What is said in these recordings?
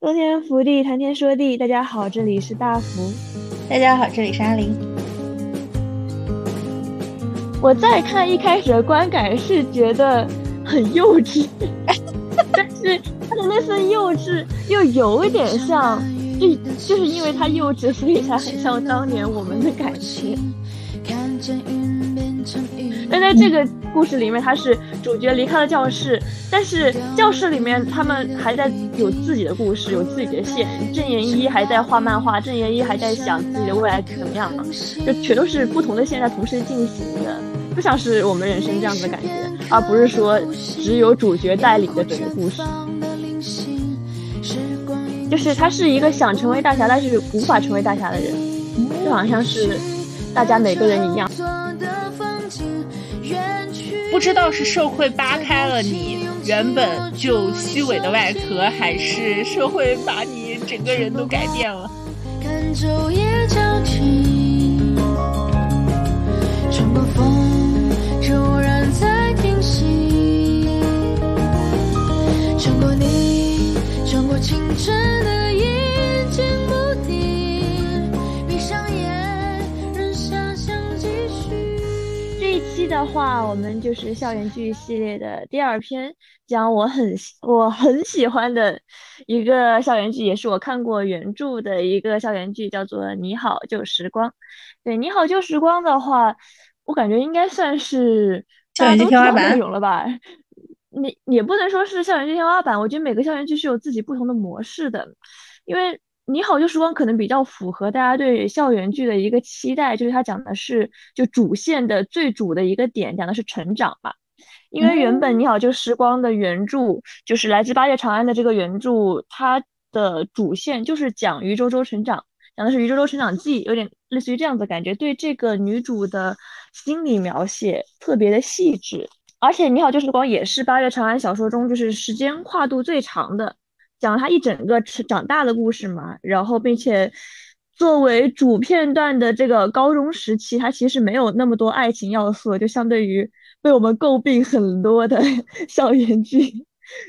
冬天福地，谈天说地。大家好，这里是大福。大家好，这里是阿林。我再看一开始的观感是觉得很幼稚，但是他的那份幼稚又有一点像，就就是因为他幼稚，所以才很像当年我们的感觉。但在这个故事里面，他是主角离开了教室，但是教室里面他们还在有自己的故事，有自己的线。郑言一还在画漫画，郑言一还在想自己的未来怎么样嘛，就全都是不同的线在同时进行的，不像是我们人生这样子的感觉，而不是说只有主角带领的整个故事。就是他是一个想成为大侠，但是无法成为大侠的人，就好像是大家每个人一样。不知道是社会扒开了你原本就虚伪的外壳，还是社会把你整个人都改变了。穿过风，穿过你，穿过青春的。的话，我们就是校园剧系列的第二篇，讲我很我很喜欢的一个校园剧，也是我看过原著的一个校园剧，叫做《你好旧时光》。对，《你好旧时光》的话，我感觉应该算是校园剧天花板了吧？你也不能说是校园剧天花板，我觉得每个校园剧是有自己不同的模式的，因为。你好，旧时光可能比较符合大家对校园剧的一个期待，就是它讲的是就主线的最主的一个点，讲的是成长嘛。因为原本你好旧时光的原著就是来自八月长安的这个原著，它的主线就是讲余周周成长，讲的是余周周成长记，有点类似于这样子感觉，对这个女主的心理描写特别的细致。而且你好旧时光也是八月长安小说中就是时间跨度最长的。讲他一整个吃长大的故事嘛，然后并且作为主片段的这个高中时期，他其实没有那么多爱情要素，就相对于被我们诟病很多的 校园剧，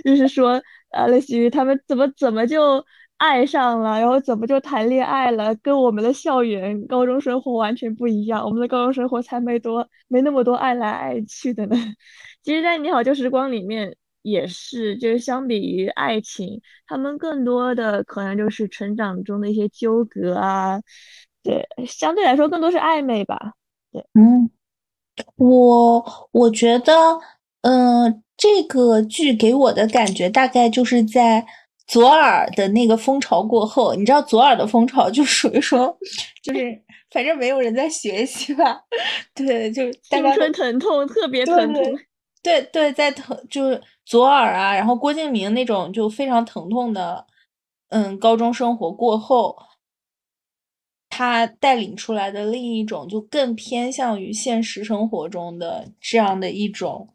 就是说，呃，类似于他们怎么怎么就爱上了，然后怎么就谈恋爱了，跟我们的校园高中生活完全不一样，我们的高中生活才没多没那么多爱来爱去的呢。其实，在《你好旧时光》里面。也是，就是相比于爱情，他们更多的可能就是成长中的一些纠葛啊，对，相对来说更多是暧昧吧。对，嗯，我我觉得，嗯，这个剧给我的感觉大概就是在左耳的那个风潮过后，你知道左耳的风潮就属于说，就是反正没有人在学习吧，对，就青春疼痛特别疼痛。对对，在疼就是左耳啊，然后郭敬明那种就非常疼痛的，嗯，高中生活过后，他带领出来的另一种就更偏向于现实生活中的这样的一种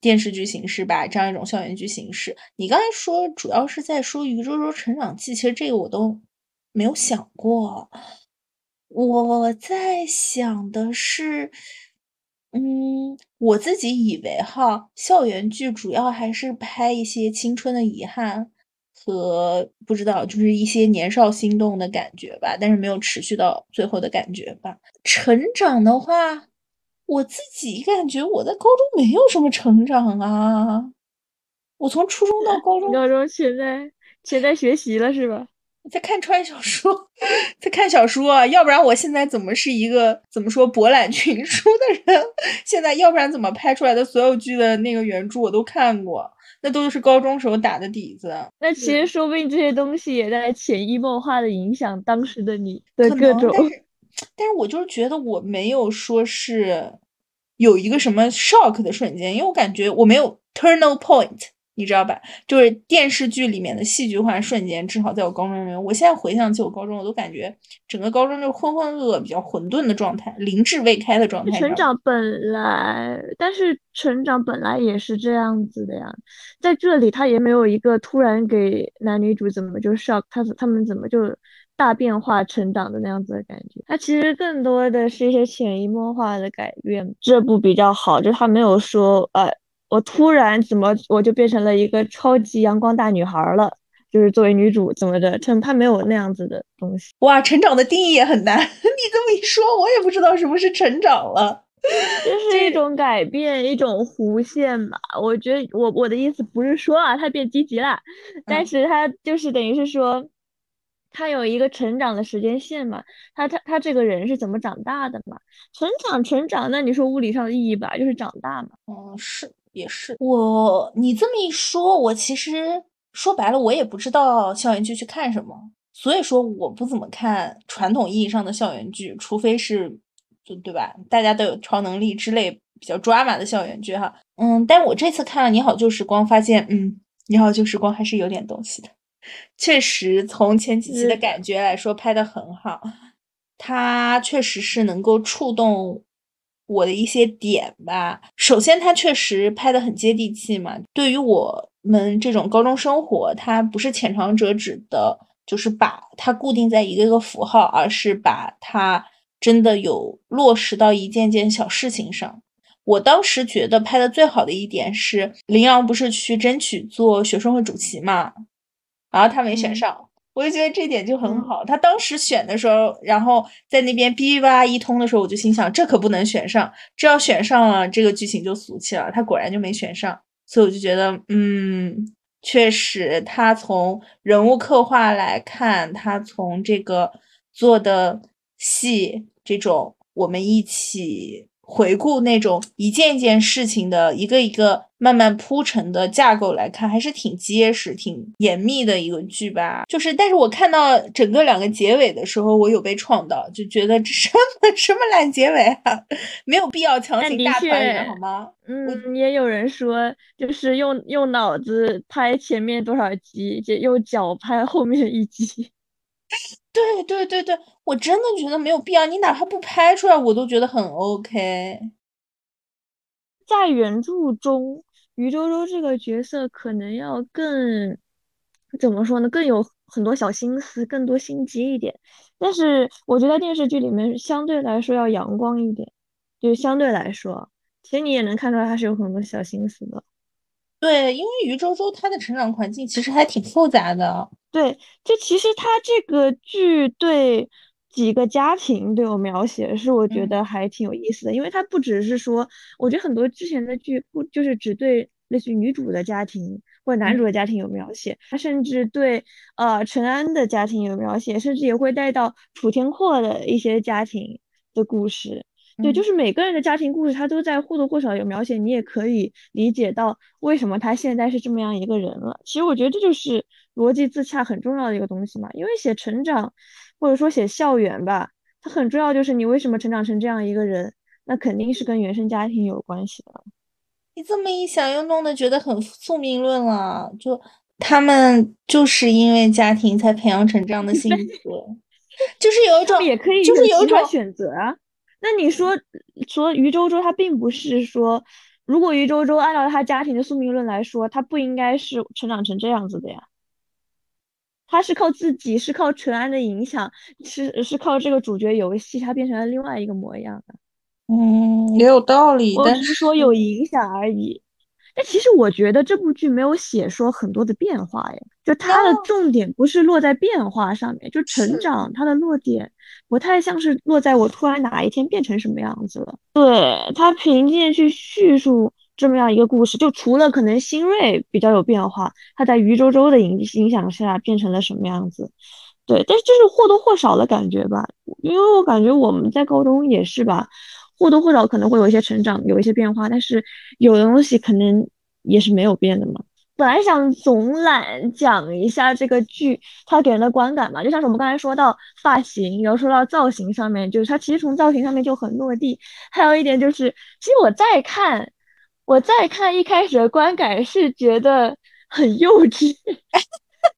电视剧形式吧，这样一种校园剧形式。你刚才说主要是在说《余周周成长记》，其实这个我都没有想过，我在想的是。嗯，我自己以为哈，校园剧主要还是拍一些青春的遗憾和不知道，就是一些年少心动的感觉吧，但是没有持续到最后的感觉吧。成长的话，我自己感觉我在高中没有什么成长啊，我从初中到高中，高中现在现在学习了是吧？在看穿小说，在看小说，要不然我现在怎么是一个怎么说博览群书的人？现在要不然怎么拍出来的所有剧的那个原著我都看过，那都是高中时候打的底子。那其实说不定这些东西也在潜移默化的影响当时的你的各种。但是，但是我就是觉得我没有说是有一个什么 shock 的瞬间，因为我感觉我没有 turning point。你知道吧？就是电视剧里面的戏剧化瞬间，至少在我高中里面，我现在回想起我高中，我都感觉整个高中就是浑浑噩噩、比较混沌的状态，灵智未开的状态。成长本来，但是成长本来也是这样子的呀，在这里他也没有一个突然给男女主怎么就 shock 他他们怎么就大变化成长的那样子的感觉。他其实更多的是一些潜移默化的改变。这部比较好，就他没有说呃。我突然怎么我就变成了一个超级阳光大女孩了？就是作为女主怎么的，她她没有那样子的东西。哇，成长的定义也很难。你这么一说，我也不知道什么是成长了。就是一种改变，一种弧线吧。我觉得我我的意思不是说啊，他变积极了，但是他就是等于是说，他有一个成长的时间线嘛。他他他这个人是怎么长大的嘛？成长成长，那你说物理上的意义吧，就是长大嘛。哦，是也是。我你这么一说，我其实说白了，我也不知道校园剧去看什么，所以说我不怎么看传统意义上的校园剧，除非是就。对吧？大家都有超能力之类比较抓马的校园剧哈，嗯，但我这次看了《你好旧时光》，发现，嗯，《你好旧时光》还是有点东西的。确实，从前几期的感觉来说，拍的很好。它确实是能够触动我的一些点吧。首先，它确实拍的很接地气嘛。对于我们这种高中生活，它不是浅尝辄止的，就是把它固定在一个个符号，而是把它。真的有落实到一件件小事情上。我当时觉得拍的最好的一点是，林阳不是去争取做学生会主席嘛，然后他没选上，我就觉得这点就很好。他当时选的时候，然后在那边哔哔吧一通的时候，我就心想，这可不能选上，这要选上了，这个剧情就俗气了。他果然就没选上，所以我就觉得，嗯，确实，他从人物刻画来看，他从这个做的戏。这种我们一起回顾那种一件件事情的一个一个慢慢铺陈的架构来看，还是挺结实、挺严密的一个剧吧。就是，但是我看到整个两个结尾的时候，我有被创到，就觉得这什么 什么烂结尾啊，没有必要强行大团圆，好吗？嗯，也有人说，就是用用脑子拍前面多少集，就用脚拍后面一集。对对对对，我真的觉得没有必要。你哪怕不拍出来，我都觉得很 OK。在原著中，于周周这个角色可能要更怎么说呢？更有很多小心思，更多心机一点。但是我觉得电视剧里面相对来说要阳光一点，就相对来说，其实你也能看出来他是有很多小心思的。对，因为于周周他的成长环境其实还挺复杂的。对，就其实他这个剧对几个家庭都有描写，是我觉得还挺有意思的。因为他不只是说，我觉得很多之前的剧不就是只对类似于女主的家庭或者男主的家庭有描写，他甚至对呃陈安的家庭有描写，甚至也会带到楚天阔的一些家庭的故事。对，就是每个人的家庭故事，他都在或多或少有描写，你也可以理解到为什么他现在是这么样一个人了。其实我觉得这就是逻辑自洽很重要的一个东西嘛，因为写成长或者说写校园吧，它很重要，就是你为什么成长成这样一个人，那肯定是跟原生家庭有关系的。你这么一想，又弄得觉得很宿命论了，就他们就是因为家庭才培养成这样的 性格，就是有一种，也可以就是有一种选择啊。那你说说余周周他并不是说，如果余周周按照他家庭的宿命论来说，他不应该是成长成这样子的呀。他是靠自己，是靠陈安的影响，是是靠这个主角游戏，他变成了另外一个模样的。嗯，也有道理，我只是说有影响而已。但其实我觉得这部剧没有写说很多的变化呀，就它的重点不是落在变化上面，就成长它的落点不太像是落在我突然哪一天变成什么样子了。对他凭借去叙述这么样一个故事，就除了可能新锐比较有变化，他在余周周的影影响下变成了什么样子？对，但是就是或多或少的感觉吧，因为我感觉我们在高中也是吧。或多或少可能会有一些成长，有一些变化，但是有的东西可能也是没有变的嘛。本来想总览讲一下这个剧它给人的观感嘛，就像是我们刚才说到发型，然后说到造型上面，就是它其实从造型上面就很落地。还有一点就是，其实我再看，我再看一开始的观感是觉得很幼稚，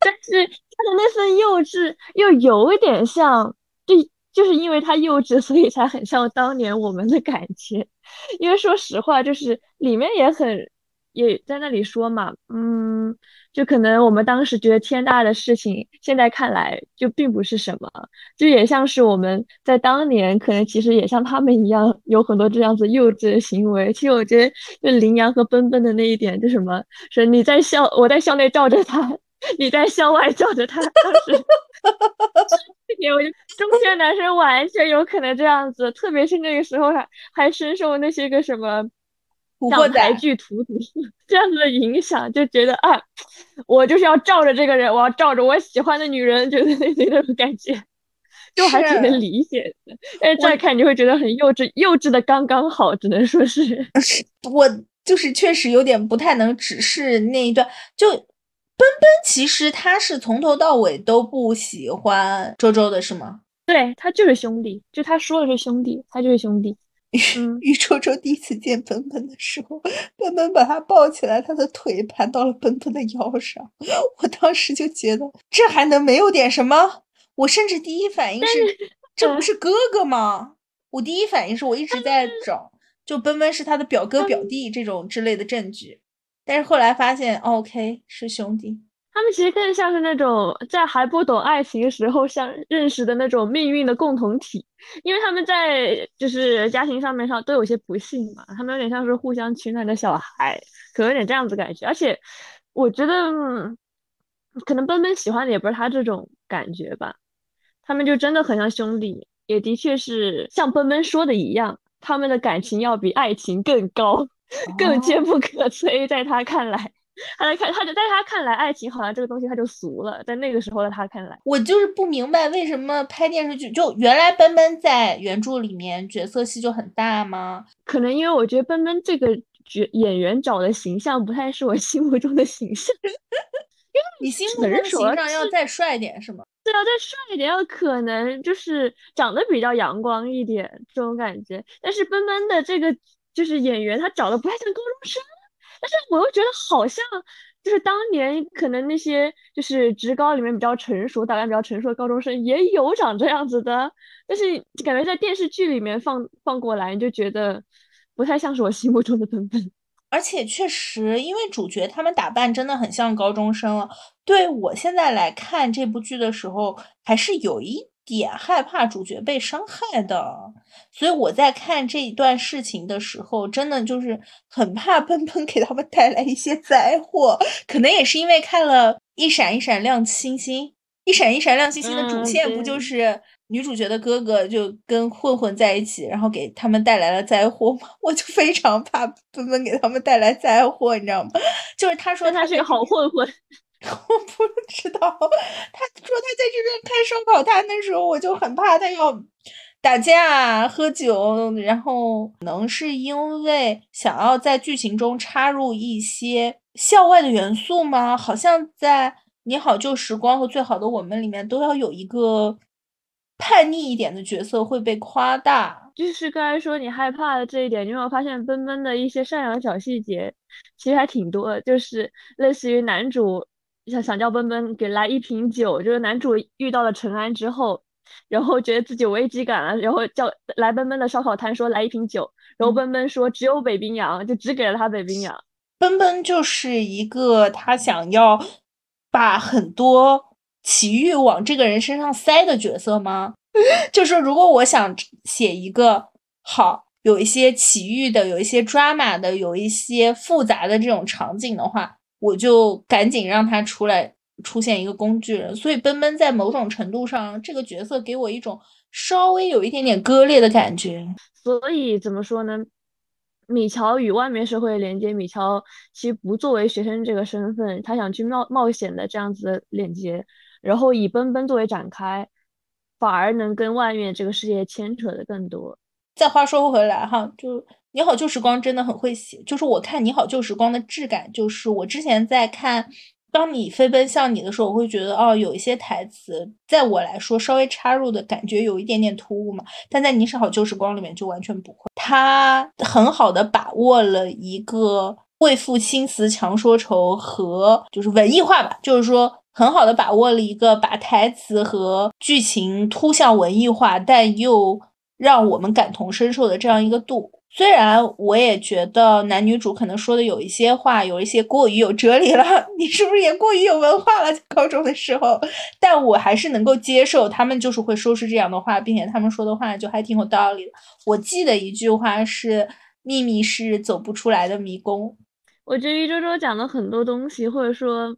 但是它的那份幼稚又有一点像，就。就是因为他幼稚，所以才很像当年我们的感觉。因为说实话，就是里面也很也在那里说嘛，嗯，就可能我们当时觉得天大的事情，现在看来就并不是什么。就也像是我们在当年，可能其实也像他们一样，有很多这样子幼稚的行为。其实我觉得，就羚羊和奔奔的那一点，就什么，是你在校，我在校内罩着他。你在校外罩着他，当时，我觉得中学男生完全有可能这样子，特别是那个时候还还深受那些个什么港台剧荼毒这样子的影响，就觉得啊，我就是要照着这个人，我要照着我喜欢的女人，就是那那种感觉，就还挺能理解的。但是再看你会觉得很幼稚，幼稚的刚刚好，只能说是 我就是确实有点不太能直视那一段就。奔奔其实他是从头到尾都不喜欢周周的，是吗？对他就是兄弟，就他说的是兄弟，他就是兄弟。于周周第一次见奔奔的时候，奔奔把他抱起来，他的腿盘到了奔奔的腰上，我当时就觉得这还能没有点什么？我甚至第一反应是，这不是哥哥吗？我第一反应是我一直在找，就奔奔是他的表哥表弟这种之类的证据。但是后来发现，OK 是兄弟，他们其实更像是那种在还不懂爱情时候相认识的那种命运的共同体，因为他们在就是家庭上面上都有些不幸嘛，他们有点像是互相取暖的小孩，可能有点这样子感觉。而且我觉得，可能奔奔喜欢的也不是他这种感觉吧，他们就真的很像兄弟，也的确是像奔奔说的一样，他们的感情要比爱情更高。更坚不可摧，在他看来，他在看，他就在他看来，爱情好像这个东西他就俗了。在那个时候的他看来，我就是不明白为什么拍电视剧，就原来奔奔在原著里面角色戏就很大吗？可能因为我觉得奔奔这个角演员找的形象不太是我心目中的形象，因为你心目中的形象要再帅点是吗？对，啊再帅一点，要可能就是长得比较阳光一点这种感觉。但是奔奔的这个。就是演员，他长得不太像高中生，但是我又觉得好像就是当年可能那些就是职高里面比较成熟、打扮比较成熟的高中生也有长这样子的，但是感觉在电视剧里面放放过来你，就觉得不太像是我心目中的本本。而且确实，因为主角他们打扮真的很像高中生了。对我现在来看这部剧的时候，还是有一。点害怕主角被伤害的，所以我在看这一段事情的时候，真的就是很怕奔奔给他们带来一些灾祸。可能也是因为看了一闪一闪亮星星，一闪一闪亮星星的主线不就是女主角的哥哥就跟混混在一起，然后给他们带来了灾祸吗？我就非常怕奔奔给他们带来灾祸，你知道吗？就是他说他是个好混混。我不知道，他说他在这边开烧烤摊的时候，我就很怕他要打架、喝酒，然后可能是因为想要在剧情中插入一些校外的元素吗？好像在《你好旧时光》和《最好的我们》里面都要有一个叛逆一点的角色会被夸大。就是刚才说你害怕的这一点，你有没有发现奔奔的一些善良小细节其实还挺多的，就是类似于男主。想想叫奔奔给来一瓶酒，就是男主遇到了陈安之后，然后觉得自己有危机感了，然后叫来奔奔的烧烤摊说来一瓶酒，然后奔奔说只有北冰洋，就只给了他北冰洋。奔奔就是一个他想要把很多奇遇往这个人身上塞的角色吗？就说如果我想写一个好有一些奇遇的、有一些 drama 的、有一些复杂的这种场景的话。我就赶紧让他出来出现一个工具人，所以奔奔在某种程度上，这个角色给我一种稍微有一点点割裂的感觉。所以怎么说呢？米乔与外面社会连接，米乔其实不作为学生这个身份，他想去冒冒险的这样子的连接，然后以奔奔作为展开，反而能跟外面这个世界牵扯的更多。再话说回来哈，就。你好旧时光真的很会写，就是我看你好旧时光的质感，就是我之前在看《当你飞奔向你》的时候，我会觉得哦，有一些台词在我来说稍微插入的感觉有一点点突兀嘛，但在你是好旧时光里面就完全不会，他很好的把握了一个为赋新词强说愁和就是文艺化吧，就是说很好的把握了一个把台词和剧情突向文艺化，但又让我们感同身受的这样一个度。虽然我也觉得男女主可能说的有一些话有一些过于有哲理了，你是不是也过于有文化了？在高中的时候，但我还是能够接受他们就是会说出这样的话，并且他们说的话就还挺有道理的。我记得一句话是：“秘密是走不出来的迷宫。”我觉得余周周讲了很多东西，或者说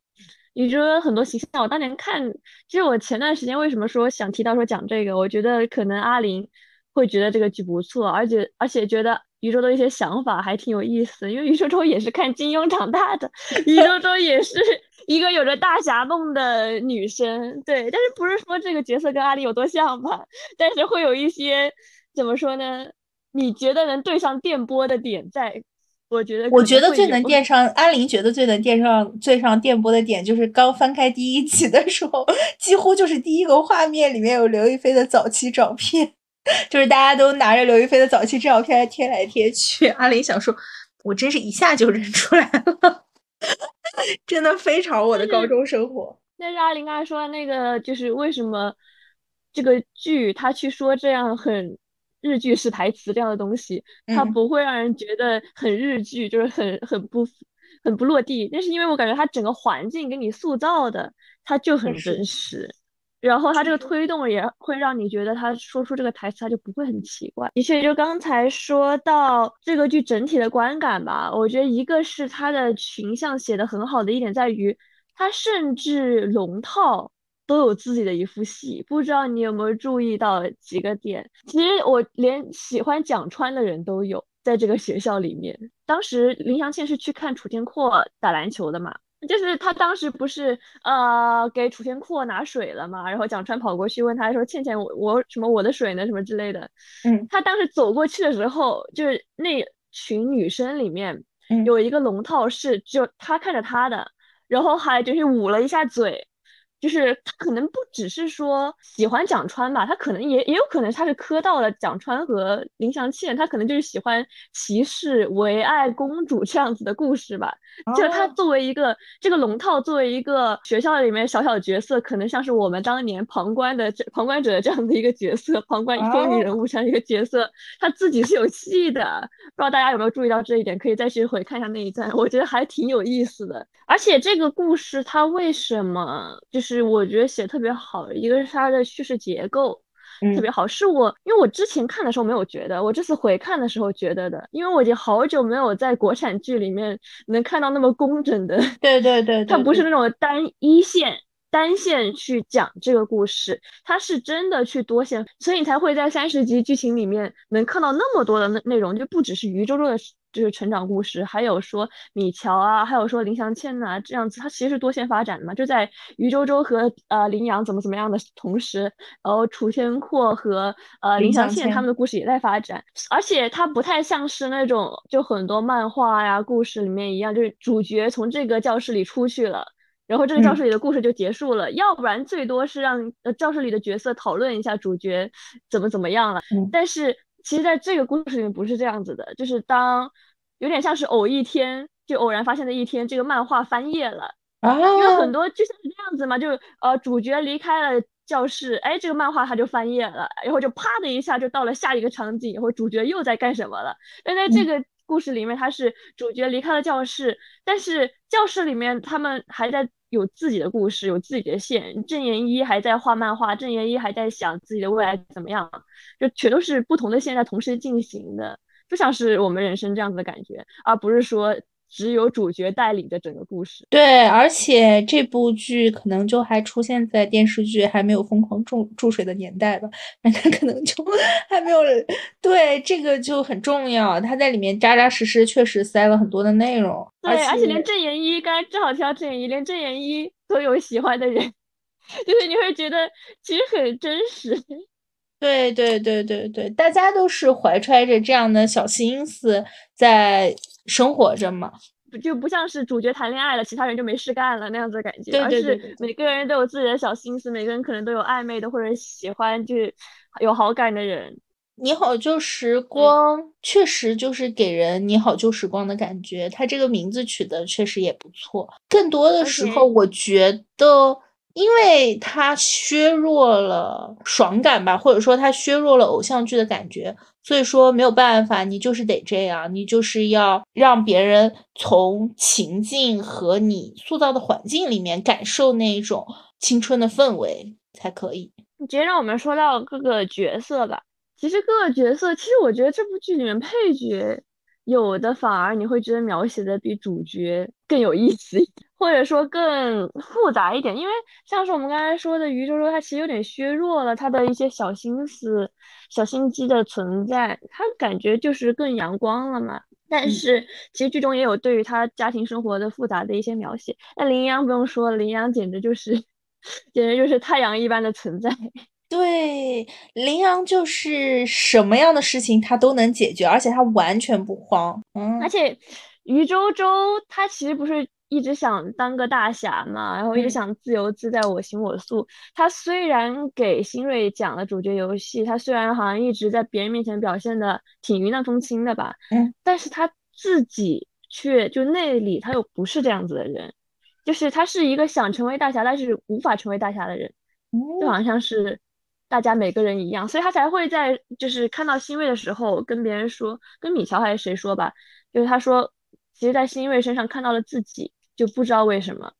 宇宙中很多形象，我当年看，其实我前段时间为什么说想提到说讲这个，我觉得可能阿林会觉得这个剧不错，而且而且觉得宇宙的一些想法还挺有意思，因为宇宙周也是看金庸长大的，宇宙周也是一个有着大侠梦的女生，对，但是不是说这个角色跟阿离有多像吧，但是会有一些怎么说呢？你觉得能对上电波的点在？我觉得，我觉得最能电上阿林，觉得最能电上最上电波的点，就是刚翻开第一集的时候，几乎就是第一个画面里面有刘亦菲的早期照片，就是大家都拿着刘亦菲的早期照片贴来贴去。阿林想说，我真是一下就认出来了，真的非常我的高中生活。但是阿林刚才说的那个，就是为什么这个剧他去说这样很。日剧式台词这样的东西，它不会让人觉得很日剧，就是很很不很不落地。但是因为我感觉它整个环境给你塑造的，它就很真实。然后它这个推动也会让你觉得他说出这个台词，他就不会很奇怪。的确，就刚才说到这个剧整体的观感吧，我觉得一个是他的群像写的很好的一点在于，他甚至龙套。都有自己的一副戏，不知道你有没有注意到几个点？其实我连喜欢蒋川的人都有在这个学校里面。当时林祥倩是去看楚天阔打篮球的嘛，就是他当时不是呃给楚天阔拿水了嘛，然后蒋川跑过去问他说：“倩倩，我我什么我的水呢？什么之类的。”嗯，他当时走过去的时候，就是那群女生里面有一个龙套是就他看着他的，然后还就是捂了一下嘴。就是他可能不只是说喜欢蒋川吧，他可能也也有可能他是磕到了蒋川和林祥倩，他可能就是喜欢骑士唯爱公主这样子的故事吧。就他作为一个这个龙套，作为一个学校里面小小角色，可能像是我们当年旁观的旁观者这样的一个角色，旁观风云人物这样一个角色，他自己是有戏的。不知道大家有没有注意到这一点？可以再去回看一下那一段，我觉得还挺有意思的。而且这个故事它为什么就是？是我觉得写特别好，一个是它的叙事结构特别好，是我因为我之前看的时候没有觉得，我这次回看的时候觉得的，因为我已经好久没有在国产剧里面能看到那么工整的，对对对，它不是那种单一线单线去讲这个故事，它是真的去多线，所以你才会在三十集剧情里面能看到那么多的内内容，就不只是余周周的。就是成长故事，还有说米乔啊，还有说林祥倩呐，这样子，它其实是多线发展的嘛。就在于周周和呃林阳怎么怎么样的同时，然后楚天阔和呃林祥倩他们的故事也在发展，而且它不太像是那种就很多漫画呀故事里面一样，就是主角从这个教室里出去了，然后这个教室里的故事就结束了，要不然最多是让呃教室里的角色讨论一下主角怎么怎么样了，但是。其实，在这个故事里面不是这样子的，就是当有点像是偶一天，就偶然发现的一天，这个漫画翻页了啊，因为很多就像是这样子嘛，就呃主角离开了教室，哎，这个漫画它就翻页了，然后就啪的一下就到了下一个场景，然后主角又在干什么了？但在这个故事里面，他是主角离开了教室，但是教室里面他们还在。有自己的故事，有自己的线。郑言一还在画漫画，郑言一还在想自己的未来怎么样，就全都是不同的线在同时进行的，就像是我们人生这样子的感觉，而不是说。只有主角带领着整个故事，对，而且这部剧可能就还出现在电视剧还没有疯狂注注水的年代吧，那可能就 还没有。对，这个就很重要，他在里面扎扎实实，确实塞了很多的内容。对，而且连郑妍一，刚才正好提到郑妍一，连郑妍一都有喜欢的人，就是你会觉得其实很真实。对对对对对，大家都是怀揣着这样的小心思在。生活着嘛，就不像是主角谈恋爱了，其他人就没事干了那样子的感觉，而是每个人都有自己的小心思，每个人可能都有暧昧的或者喜欢就是有好感的人。你好旧时光确实就是给人你好旧时光的感觉，它这个名字取的确实也不错。更多的时候，我觉得。因为它削弱了爽感吧，或者说它削弱了偶像剧的感觉，所以说没有办法，你就是得这样，你就是要让别人从情境和你塑造的环境里面感受那一种青春的氛围才可以。直接让我们说到各个角色吧，其实各个角色，其实我觉得这部剧里面配角有的反而你会觉得描写的比主角更有意思。或者说更复杂一点，因为像是我们刚才说的，余周周他其实有点削弱了他的一些小心思、小心机的存在，他感觉就是更阳光了嘛。但是其实剧中也有对于他家庭生活的复杂的一些描写。那林阳不用说了，林阳简直就是，简直就是太阳一般的存在。对，林阳就是什么样的事情他都能解决，而且他完全不慌。嗯，而且余周周他其实不是。一直想当个大侠嘛，然后一直想自由自在，我行我素。他虽然给新锐讲了主角游戏，他虽然好像一直在别人面前表现的挺云淡风轻的吧，嗯，但是他自己却就内里他又不是这样子的人，就是他是一个想成为大侠，但是无法成为大侠的人，就好像是大家每个人一样，所以他才会在就是看到新锐的时候跟别人说，跟米乔还是谁说吧，就是他说，其实，在新锐身上看到了自己。就不知道为什么，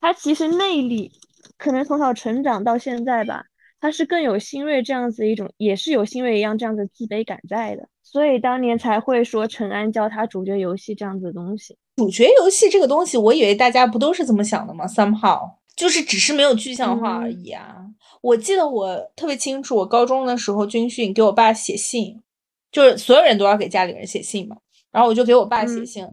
他其实内里可能从小成长到现在吧，他是更有新锐这样子一种，也是有新锐一样这样子自卑感在的，所以当年才会说陈安教他主角游戏这样子的东西。主角游戏这个东西，我以为大家不都是这么想的吗？Somehow 就是只是没有具象化而已啊。我记得我特别清楚，我高中的时候军训给我爸写信，就是所有人都要给家里人写信嘛，然后我就给我爸写信。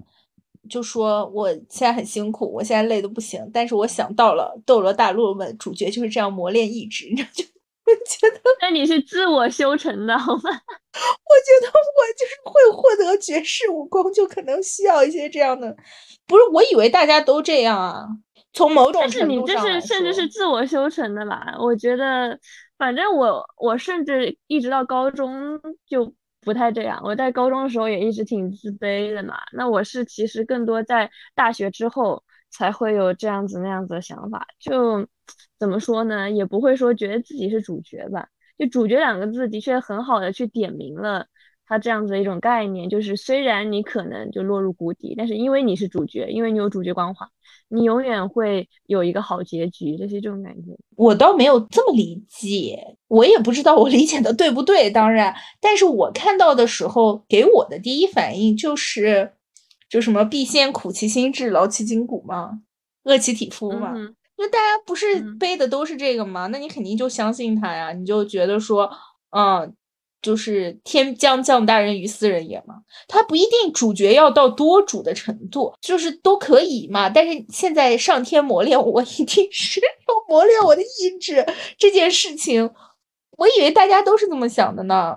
就说我现在很辛苦，我现在累的不行，但是我想到了《斗罗大陆》们主角就是这样磨练意志，你知道 就觉得那你是自我修成的好吗？我觉得我就是会获得绝世武功，就可能需要一些这样的。不是，我以为大家都这样啊。从某种程度上但是你这是甚至是自我修成的吧？我觉得，反正我我甚至一直到高中就。不太这样，我在高中的时候也一直挺自卑的嘛。那我是其实更多在大学之后才会有这样子那样子的想法。就怎么说呢，也不会说觉得自己是主角吧。就主角两个字的确很好的去点明了他这样子的一种概念，就是虽然你可能就落入谷底，但是因为你是主角，因为你有主角光环。你永远会有一个好结局，就是这种感觉。我倒没有这么理解，我也不知道我理解的对不对。当然，但是我看到的时候，给我的第一反应就是，就什么必先苦其心志，劳其筋骨嘛，饿其体肤嘛。因为大家不是背的都是这个吗？那你肯定就相信他呀，你就觉得说，嗯。就是天将降大任于斯人也嘛，他不一定主角要到多主的程度，就是都可以嘛。但是现在上天磨练我，一定是要磨练我的意志这件事情，我以为大家都是这么想的呢。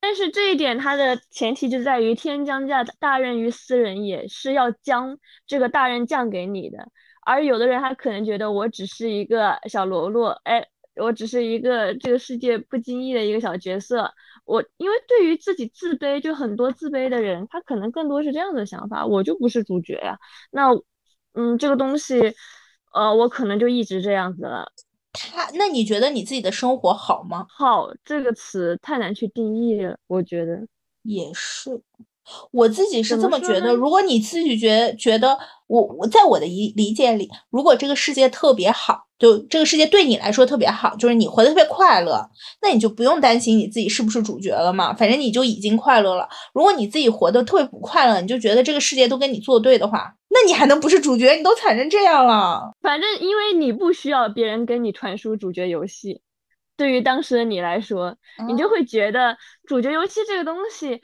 但是这一点它的前提就在于天将降大任于斯人也，是要将这个大任降给你的。而有的人他可能觉得我只是一个小喽啰，哎。我只是一个这个世界不经意的一个小角色，我因为对于自己自卑，就很多自卑的人，他可能更多是这样的想法，我就不是主角呀。那，嗯，这个东西，呃，我可能就一直这样子了。他，那你觉得你自己的生活好吗？好这个词太难去定义了，我觉得也是。我自己是这么觉得，如果你自己觉觉得我我在我的理理解里，如果这个世界特别好，就这个世界对你来说特别好，就是你活得特别快乐，那你就不用担心你自己是不是主角了嘛，反正你就已经快乐了。如果你自己活得特别不快乐，你就觉得这个世界都跟你作对的话，那你还能不是主角？你都惨成这样了。反正因为你不需要别人跟你传输主角游戏，对于当时的你来说，你就会觉得主角游戏这个东西。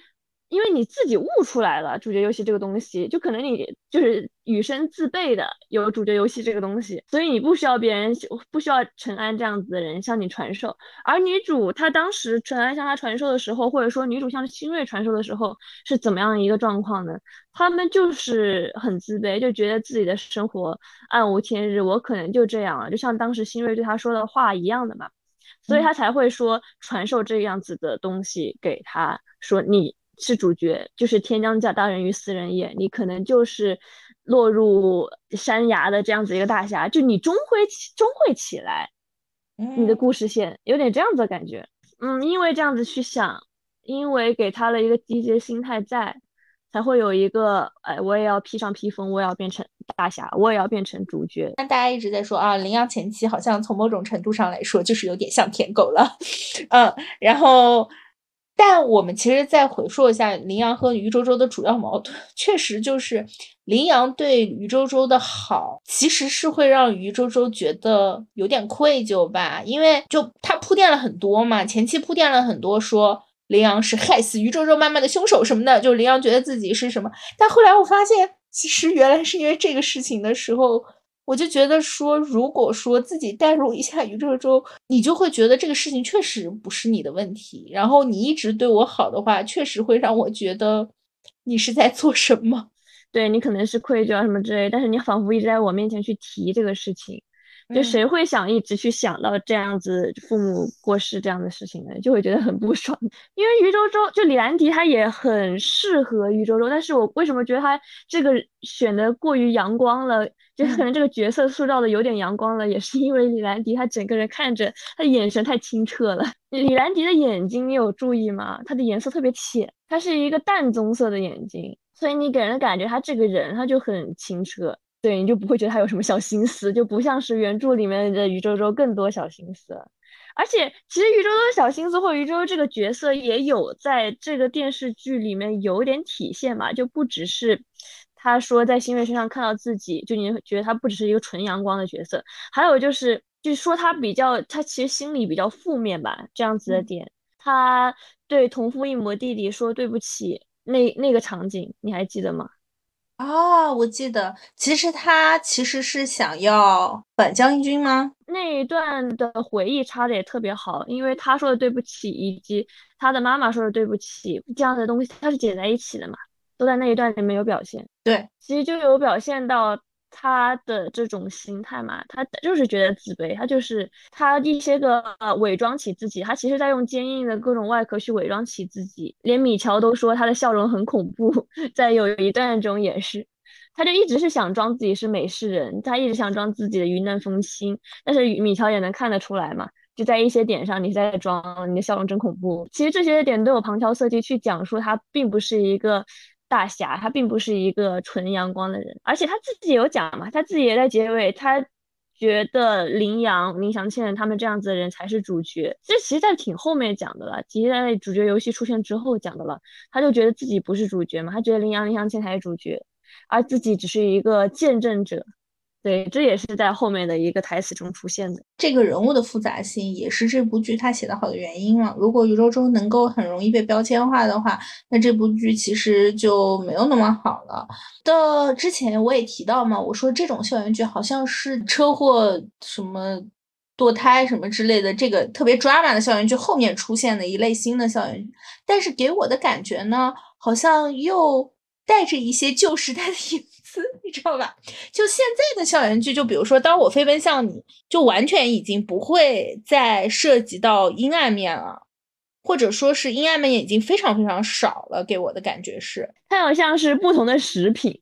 因为你自己悟出来了主角游戏这个东西，就可能你就是与生自备的有主角游戏这个东西，所以你不需要别人，不需要陈安这样子的人向你传授。而女主她当时陈安向她传授的时候，或者说女主向新锐传授的时候，是怎么样一个状况呢？他们就是很自卑，就觉得自己的生活暗无天日，我可能就这样了，就像当时新锐对他说的话一样的嘛，所以他才会说传授这样子的东西给他，说你。是主角，就是天将降大任于斯人也。你可能就是落入山崖的这样子一个大侠，就你终会起，终会起来。你的故事线有点这样子的感觉。嗯，因为这样子去想，因为给他了一个低阶心态在，才会有一个，哎，我也要披上披风，我也要变成大侠，我也要变成主角。但大家一直在说啊，羚羊前期好像从某种程度上来说，就是有点像舔狗了。嗯，然后。但我们其实再回溯一下林阳和于周周的主要矛盾，确实就是林阳对于周周的好，其实是会让于周周觉得有点愧疚吧，因为就他铺垫了很多嘛，前期铺垫了很多，说林阳是害死于周周妈妈的凶手什么的，就林阳觉得自己是什么，但后来我发现，其实原来是因为这个事情的时候。我就觉得说，如果说自己带入一下宇宙中，你就会觉得这个事情确实不是你的问题。然后你一直对我好的话，确实会让我觉得你是在做什么。对你可能是愧疚啊什么之类，但是你仿佛一直在我面前去提这个事情。就谁会想一直去想到这样子父母过世这样的事情呢？就会觉得很不爽。因为余周周就李兰迪他也很适合余周周，但是我为什么觉得他这个选的过于阳光了？就是可能这个角色塑造的有点阳光了，也是因为李兰迪他整个人看着他的眼神太清澈了。李兰迪的眼睛你有注意吗？他的颜色特别浅，他是一个淡棕色的眼睛，所以你给人的感觉他这个人他就很清澈。对，你就不会觉得他有什么小心思，就不像是原著里面的余周周更多小心思。而且，其实余周周的小心思或余周周这个角色也有在这个电视剧里面有点体现嘛，就不只是他说在新月身上看到自己，就你觉得他不只是一个纯阳光的角色，还有就是，就说他比较，他其实心里比较负面吧，这样子的点。他对同父异母弟弟说对不起，那那个场景你还记得吗？啊，我记得，其实他其实是想要反将一军吗？那一段的回忆插的也特别好，因为他说的对不起，以及他的妈妈说的对不起，这样的东西他是剪在一起的嘛，都在那一段里面有表现。对，其实就有表现到。他的这种心态嘛，他就是觉得自卑，他就是他一些个伪装起自己，他其实在用坚硬的各种外壳去伪装起自己。连米乔都说他的笑容很恐怖，在有一段中也是，他就一直是想装自己是美式人，他一直想装自己的云淡风轻，但是米乔也能看得出来嘛，就在一些点上你在装，你的笑容真恐怖。其实这些点都有旁敲侧击去讲述他并不是一个。大侠他并不是一个纯阳光的人，而且他自己有讲嘛，他自己也在结尾，他觉得林阳、林祥倩他们这样子的人才是主角。这其实，在挺后面讲的了，其实在主角游戏出现之后讲的了。他就觉得自己不是主角嘛，他觉得林阳、林祥倩才是主角，而自己只是一个见证者。对，这也是在后面的一个台词中出现的。这个人物的复杂性也是这部剧他写的好的原因了。如果宇宙中能够很容易被标签化的话，那这部剧其实就没有那么好了。的之前我也提到嘛，我说这种校园剧好像是车祸、什么堕胎什么之类的，这个特别 drama 的校园剧后面出现的一类新的校园剧。但是给我的感觉呢，好像又带着一些旧时代的影。你知道吧？就现在的校园剧，就比如说《当我飞奔向你》，就完全已经不会再涉及到阴暗面了，或者说是阴暗面已经非常非常少了。给我的感觉是，它好像是不同的食品，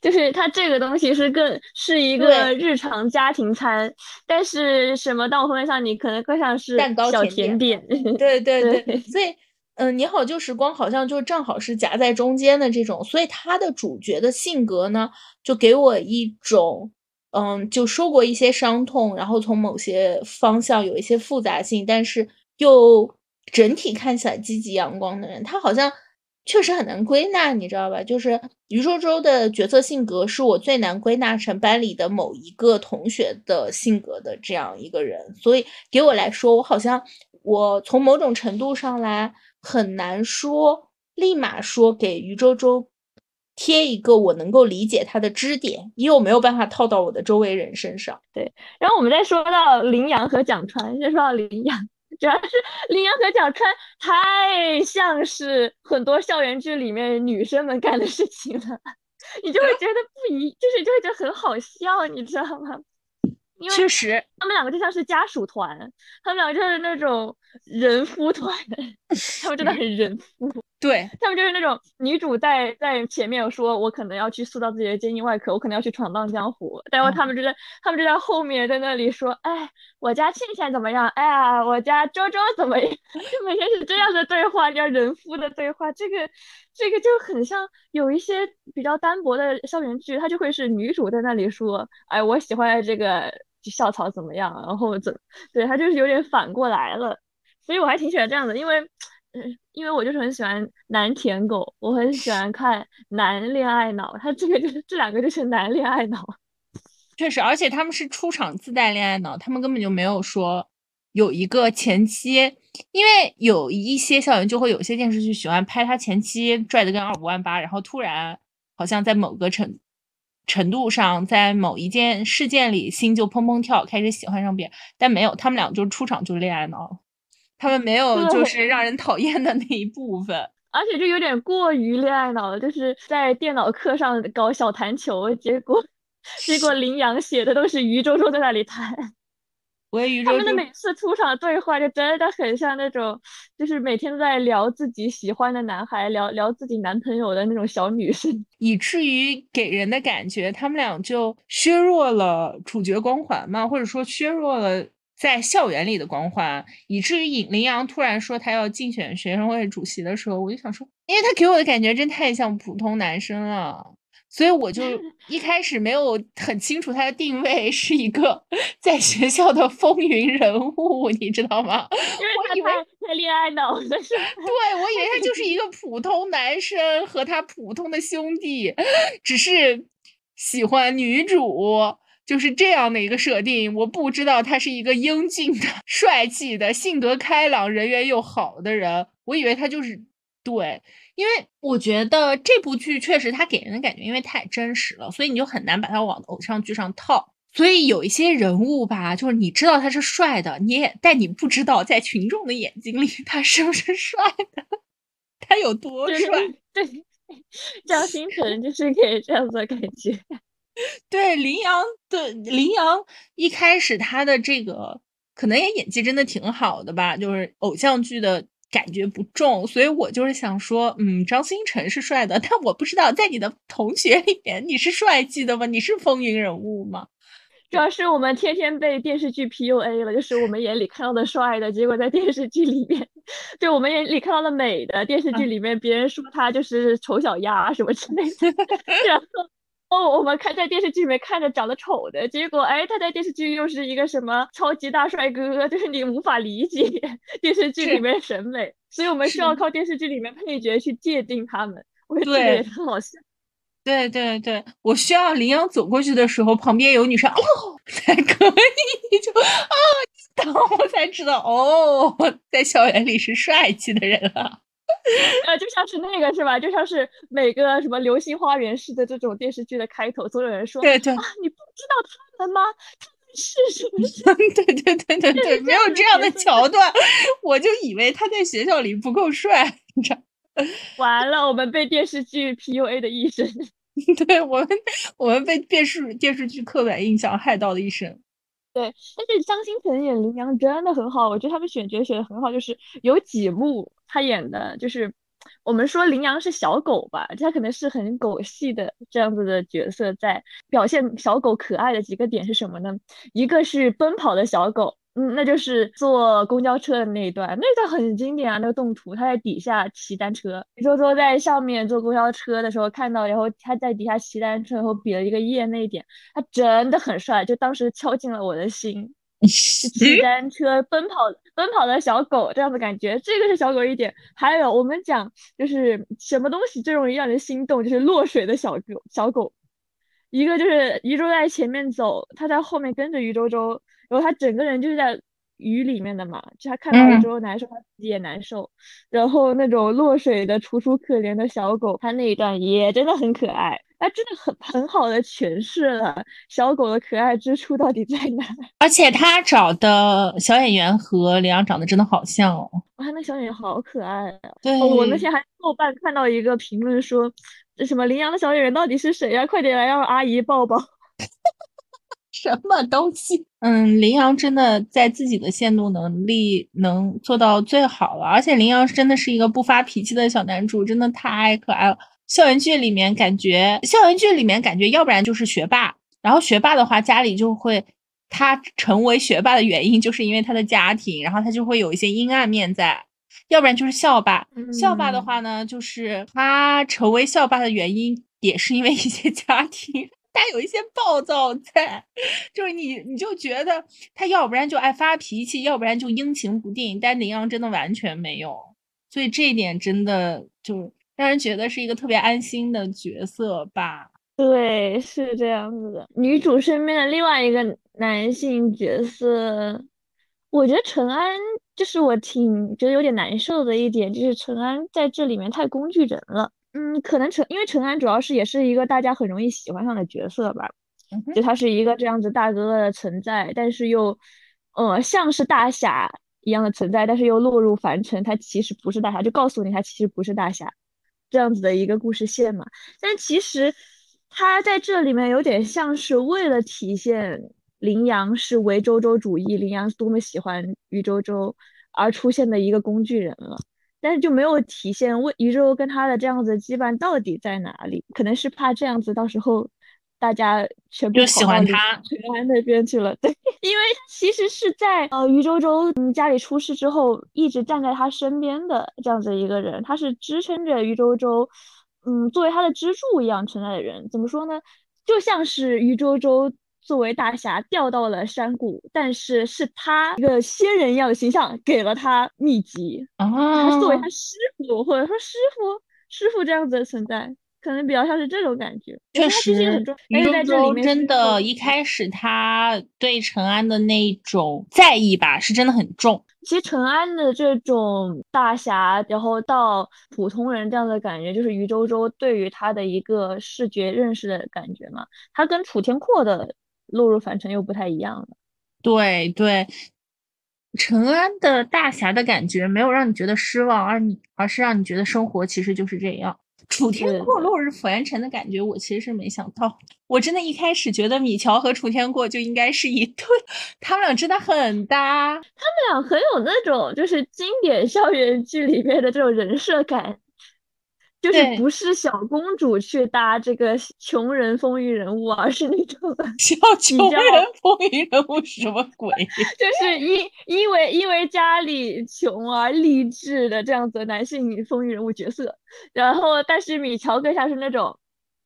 就是它这个东西是更是一个日常家庭餐，但是什么《当我飞奔向你》可能更像是蛋糕小甜点。对对 对，所以。嗯，你好旧时光好像就正好是夹在中间的这种，所以他的主角的性格呢，就给我一种，嗯，就受过一些伤痛，然后从某些方向有一些复杂性，但是又整体看起来积极阳光的人，他好像确实很难归纳，你知道吧？就是余周周的角色性格是我最难归纳成班里的某一个同学的性格的这样一个人，所以给我来说，我好像我从某种程度上来。很难说，立马说给于周周贴一个我能够理解他的支点，因为我没有办法套到我的周围人身上。对，然后我们再说到林阳和蒋川，先说到林阳，主要是林阳和蒋川太像是很多校园剧里面女生们干的事情了，你就会觉得不一，就是就会觉得很好笑，你知道吗？确实，他们两个就像是家属团，他们两个就是那种人夫团，他们真的很人夫。对他们就是那种女主在在前面说，我可能要去塑造自己的坚硬外壳，我可能要去闯荡江湖。然后他们就在他们就在后面在那里说，哎，我家倩倩怎么样？哎呀，我家周周怎么样？就每天是这样的对话，叫人夫的对话。这个这个就很像有一些比较单薄的校园剧，它就会是女主在那里说，哎，我喜欢这个。校草怎么样？然后怎对他就是有点反过来了，所以我还挺喜欢这样的，因为嗯因为我就是很喜欢男舔狗，我很喜欢看男恋爱脑，他这个就是这两个就是男恋爱脑。确实，而且他们是出场自带恋爱脑，他们根本就没有说有一个前妻，因为有一些校园就会有些电视剧喜欢拍他前妻拽的跟二五万八，然后突然好像在某个程程度上，在某一件事件里心就砰砰跳，开始喜欢上别人，但没有，他们俩就出场就恋爱脑，他们没有就是让人讨厌的那一部分，而且就有点过于恋爱脑了，就是在电脑课上搞小弹球，结果。结果林阳写的都是余周周在那里弹，我也余周周。他们的每次出场对话就真的很像那种，就是每天都在聊自己喜欢的男孩，聊聊自己男朋友的那种小女生，以至于给人的感觉他们俩就削弱了主角光环嘛，或者说削弱了在校园里的光环，以至于尹林阳突然说他要竞选学生会主席的时候，我就想说，因为他给我的感觉真太像普通男生了。所以我就 一开始没有很清楚他的定位是一个 在学校的风云人物，你知道吗？我以为他恋爱脑的是，对我以为他就是一个普通男生和他普通的兄弟，只是喜欢女主，就是这样的一个设定。我不知道他是一个英俊的、帅气的、性格开朗、人缘又好的人，我以为他就是对。因为我觉得这部剧确实它给人的感觉，因为太真实了，所以你就很难把它往偶像剧上套。所以有一些人物吧，就是你知道他是帅的，你也但你不知道在群众的眼睛里他是不是帅的，他有多帅。对，张新成就是给这样子的感觉。对，林阳的林阳一开始他的这个可能也演技真的挺好的吧，就是偶像剧的。感觉不重，所以我就是想说，嗯，张新成是帅的，但我不知道在你的同学里面你是帅气的吗？你是风云人物吗？主要是我们天天被电视剧 PUA 了，就是我们眼里看到的帅的，结果在电视剧里面，对我们眼里看到的美的，电视剧里面别人说他就是丑小鸭什么之类的，然后。哦，我们看在电视剧里面看着长得丑的，结果哎，他在电视剧又是一个什么超级大帅哥，就是你无法理解电视剧里面审美，所以我们需要靠电视剧里面配角去界定他们。我觉得也很好笑。对对对，我需要羚羊走过去的时候，旁边有女生哦才可以，就啊，等我才知道哦，在校园里是帅气的人啊。呃，就像是那个是吧？就像是每个什么《流星花园》式的这种电视剧的开头，总有人说：“对对啊，你不知道他们吗？他们是什么？”对对对对对，没有这样的桥段，我就以为他在学校里不够帅，你知道？完了，我们被电视剧 PUA 的一生。对我们，我们被电视电视剧刻板印象害到了一生。对，但是张新成演林阳真的很好，我觉得他们选角选的很好，就是有几幕他演的，就是我们说羚羊是小狗吧，他可能是很狗系的这样子的角色，在表现小狗可爱的几个点是什么呢？一个是奔跑的小狗。嗯，那就是坐公交车的那一段，那段很经典啊。那个动图，他在底下骑单车，你说说在上面坐公交车的时候看到，然后他在底下骑单车，然后比了一个耶那一点，他真的很帅，就当时敲进了我的心。骑单车奔跑奔跑的小狗这样的感觉，这个是小狗一点。还有我们讲就是什么东西最容易让人心动，就是落水的小狗小狗。一个就是余周在前面走，他在后面跟着余周周。然后他整个人就是在雨里面的嘛，就他看到了之后难受，他自己也难受。然后那种落水的楚楚可怜的小狗，他那一段也真的很可爱，他真的很很好的诠释了小狗的可爱之处到底在哪。而且他找的小演员和李阳长得真的好像哦，哇，那小演员好可爱啊！对，我那天还豆瓣看到一个评论说，这什么羚羊的小演员到底是谁呀？快点来让阿姨抱抱。什么东西？嗯，林阳真的在自己的限度能力能做到最好了，而且林阳真的是一个不发脾气的小男主，真的太可爱了。校园剧里面感觉，校园剧里面感觉，要不然就是学霸，然后学霸的话家里就会，他成为学霸的原因就是因为他的家庭，然后他就会有一些阴暗面在；要不然就是校霸，校霸的话呢，就是他成为校霸的原因也是因为一些家庭。他有一些暴躁在，就是你，你就觉得他要不然就爱发脾气，要不然就阴晴不定。但林阳真的完全没有。所以这一点真的就让人觉得是一个特别安心的角色吧。对，是这样子的。女主身边的另外一个男性角色，我觉得陈安就是我挺觉得有点难受的一点，就是陈安在这里面太工具人了。嗯，可能陈因为陈安主要是也是一个大家很容易喜欢上的角色吧，就他是一个这样子大哥哥的存在，但是又，呃，像是大侠一样的存在，但是又落入凡尘，他其实不是大侠，就告诉你他其实不是大侠，这样子的一个故事线嘛。但其实他在这里面有点像是为了体现羚羊是唯周周主义，羚羊是多么喜欢于周周而出现的一个工具人了。但是就没有体现魏宇宙跟他的这样子羁绊到底在哪里？可能是怕这样子到时候大家全部 喜欢他陈安那边去了。对，因为其实是在呃于周周嗯家里出事之后，一直站在他身边的这样子一个人，他是支撑着于周周嗯作为他的支柱一样存在的人。怎么说呢？就像是于周周。作为大侠掉到了山谷，但是是他一个仙人一样的形象给了他秘籍啊，他作为他师傅或者说师傅师傅这样子的存在。可能比较像是这种感觉，确实，于周周真的，一开始他对陈安的那种在意吧，是真的很重。其实陈安的这种大侠，然后到普通人这样的感觉，就是于周周对于他的一个视觉认识的感觉嘛。他跟楚天阔的落入凡尘又不太一样了。对对，陈安的大侠的感觉没有让你觉得失望，而你而是让你觉得生活其实就是这样。楚天阔落入凡尘的感觉，我其实是没想到。我真的一开始觉得米乔和楚天阔就应该是一对，他们俩真的很搭，他们俩很有那种就是经典校园剧里面的这种人设感。就是不是小公主去搭这个穷人风云人物，而是那种 小穷人风云人物什么鬼？就是因因为因为家里穷而励志的这样子男性风云人物角色。然后，但是米乔更像是那种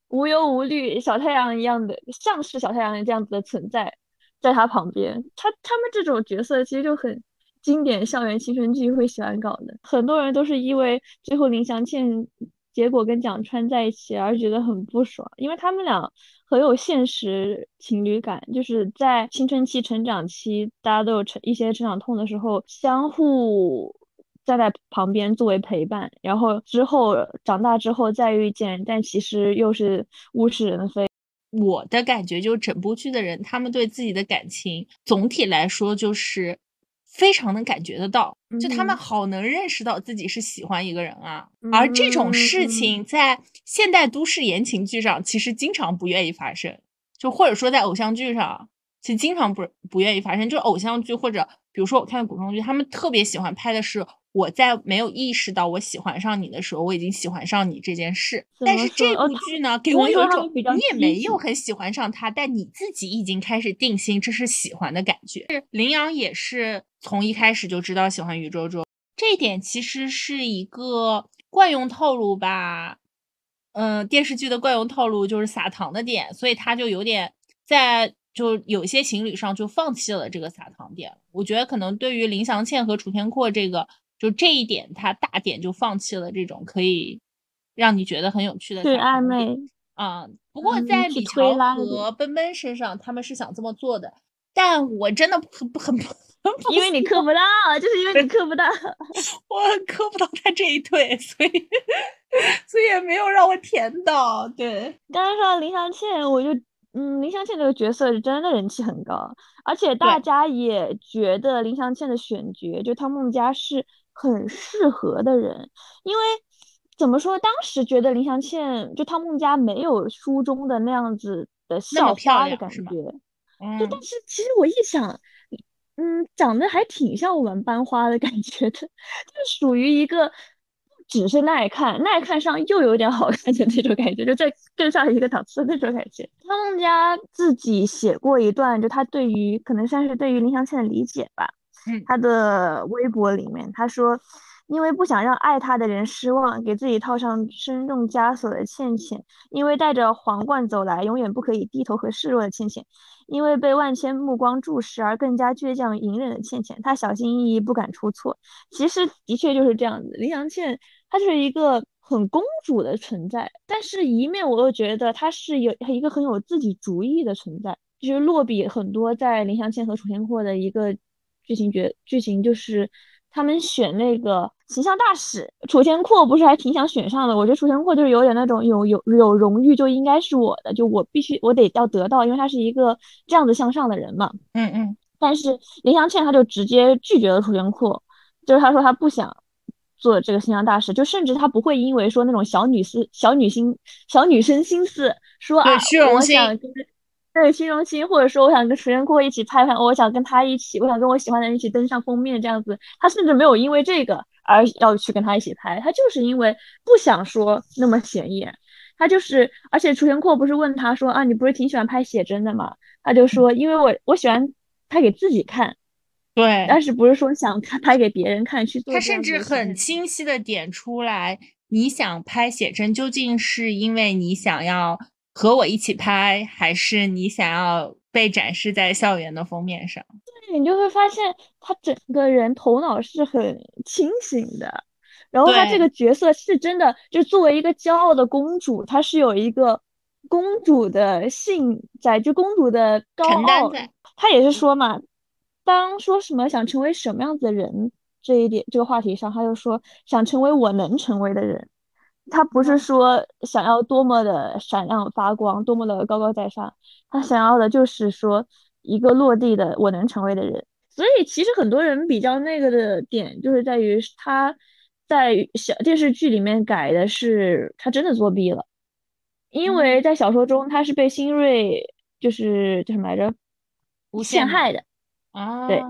无忧无虑小太阳一样的，像是小太阳这样子的存在，在他旁边。他他们这种角色其实就很经典校园青春剧会喜欢搞的，很多人都是因为最后林祥倩。结果跟蒋川在一起，而觉得很不爽，因为他们俩很有现实情侣感，就是在青春期、成长期，大家都有成一些成长痛的时候，相互站在旁边作为陪伴，然后之后长大之后再遇见，但其实又是物是人非。我的感觉就是整部剧的人，他们对自己的感情总体来说就是。非常能感觉得到，就他们好能认识到自己是喜欢一个人啊，而这种事情在现代都市言情剧上其实经常不愿意发生，就或者说在偶像剧上，其实经常不不愿意发生。就是偶像剧或者比如说我看古装剧，他们特别喜欢拍的是。我在没有意识到我喜欢上你的时候，我已经喜欢上你这件事。但是这部剧呢，给我有一种你也没有很喜欢上他，但你自己已经开始定心，这是喜欢的感觉。是羚羊也是从一开始就知道喜欢余周周，这一点其实是一个惯用套路吧。嗯，电视剧的惯用套路就是撒糖的点，所以他就有点在就有些情侣上就放弃了这个撒糖点。我觉得可能对于林祥倩和楚天阔这个。就这一点，他大点就放弃了这种可以让你觉得很有趣的对暧昧啊。不过在李乔和奔奔身上，他们是想这么做的，但我真的很很很，因为你磕不到，就是因为你磕不到，我磕不到他这一腿，所以所以也没有让我甜到。对，刚刚说到林祥倩，我就嗯，林祥倩这个角色是真的人气很高，而且大家也觉得林祥倩的选角，就汤梦佳是。很适合的人，因为怎么说，当时觉得林祥倩就汤梦佳没有书中的那样子的校花的感觉，就但是其实我一想，嗯，长得还挺像我们班花的感觉的，就是属于一个只是耐看，耐看上又有点好看的那种感觉，就在更上一个档次的那种感觉。他们家自己写过一段，就他对于可能算是对于林祥倩的理解吧。他的微博里面，他说：“因为不想让爱他的人失望，给自己套上深重枷锁的倩倩；因为带着皇冠走来，永远不可以低头和示弱的倩倩；因为被万千目光注视而更加倔强隐忍的倩倩。她小心翼翼，不敢出错。其实的确就是这样子，林祥倩她就是一个很公主的存在，但是一面我又觉得她是有一个很有自己主意的存在。就是落笔很多在林祥倩和楚天阔的一个剧情角剧情，就是他们选那个形象大使，楚天阔不是还挺想选上的。我觉得楚天阔就是有点那种有有有荣誉就应该是我的，就我必须我得要得到，因为他是一个这样子向上的人嘛。嗯嗯。但是林祥倩他就直接拒绝了楚天阔，就是他说他不想做这个形象大使，就甚至他不会因为说那种小女思小女心小女生心思说啊，我想跟。对虚荣心，或者说我想跟楚天阔一起拍拍，我想跟他一起，我想跟我喜欢的人一起登上封面这样子。他甚至没有因为这个而要去跟他一起拍，他就是因为不想说那么显眼。他就是，而且楚天阔不是问他说啊，你不是挺喜欢拍写真的吗？他就说，因为我我喜欢拍给自己看，对，但是不是说想拍给别人看去做。他甚至很清晰的点出来，你想拍写真，究竟是因为你想要。和我一起拍，还是你想要被展示在校园的封面上？对，你就会发现他整个人头脑是很清醒的，然后他这个角色是真的，就作为一个骄傲的公主，她是有一个公主的性在，就公主的高傲在。她也是说嘛，当说什么想成为什么样子的人这一点这个话题上，他就说想成为我能成为的人。他不是说想要多么的闪亮发光，多么的高高在上，他想要的就是说一个落地的我能成为的人。所以其实很多人比较那个的点，就是在于他在小电视剧里面改的是他真的作弊了，因为在小说中他是被新锐就是叫什么来着陷害的啊，对。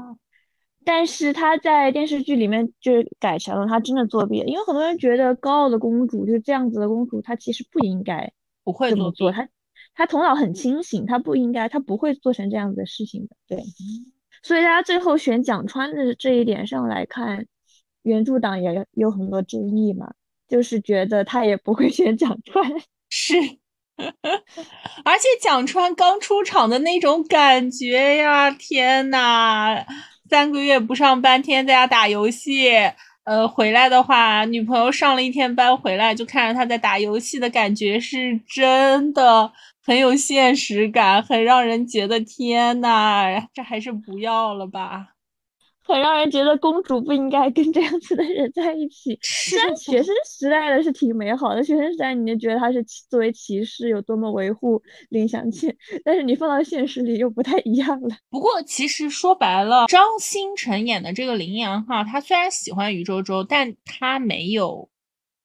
但是他在电视剧里面就改成了他真的作弊，因为很多人觉得高傲的公主就是这样子的公主，她其实不应该不会这么做，她她头脑很清醒，她不应该，她不会做成这样子的事情的。对，所以大家最后选蒋川的这一点上来看，原著党也有很多争议嘛，就是觉得他也不会 选蒋川，是，而且蒋川刚出场的那种感觉呀，天呐！三个月不上班，天天在家打游戏。呃，回来的话，女朋友上了一天班回来，就看着他在打游戏的感觉，是真的很有现实感，很让人觉得天呐，这还是不要了吧。很让人觉得公主不应该跟这样子的人在一起。但学生时代的是挺美好的，学生时代你就觉得他是作为骑士有多么维护林祥庆，但是你放到现实里又不太一样了。不过其实说白了，张新成演的这个林阳哈，他虽然喜欢余周周，但他没有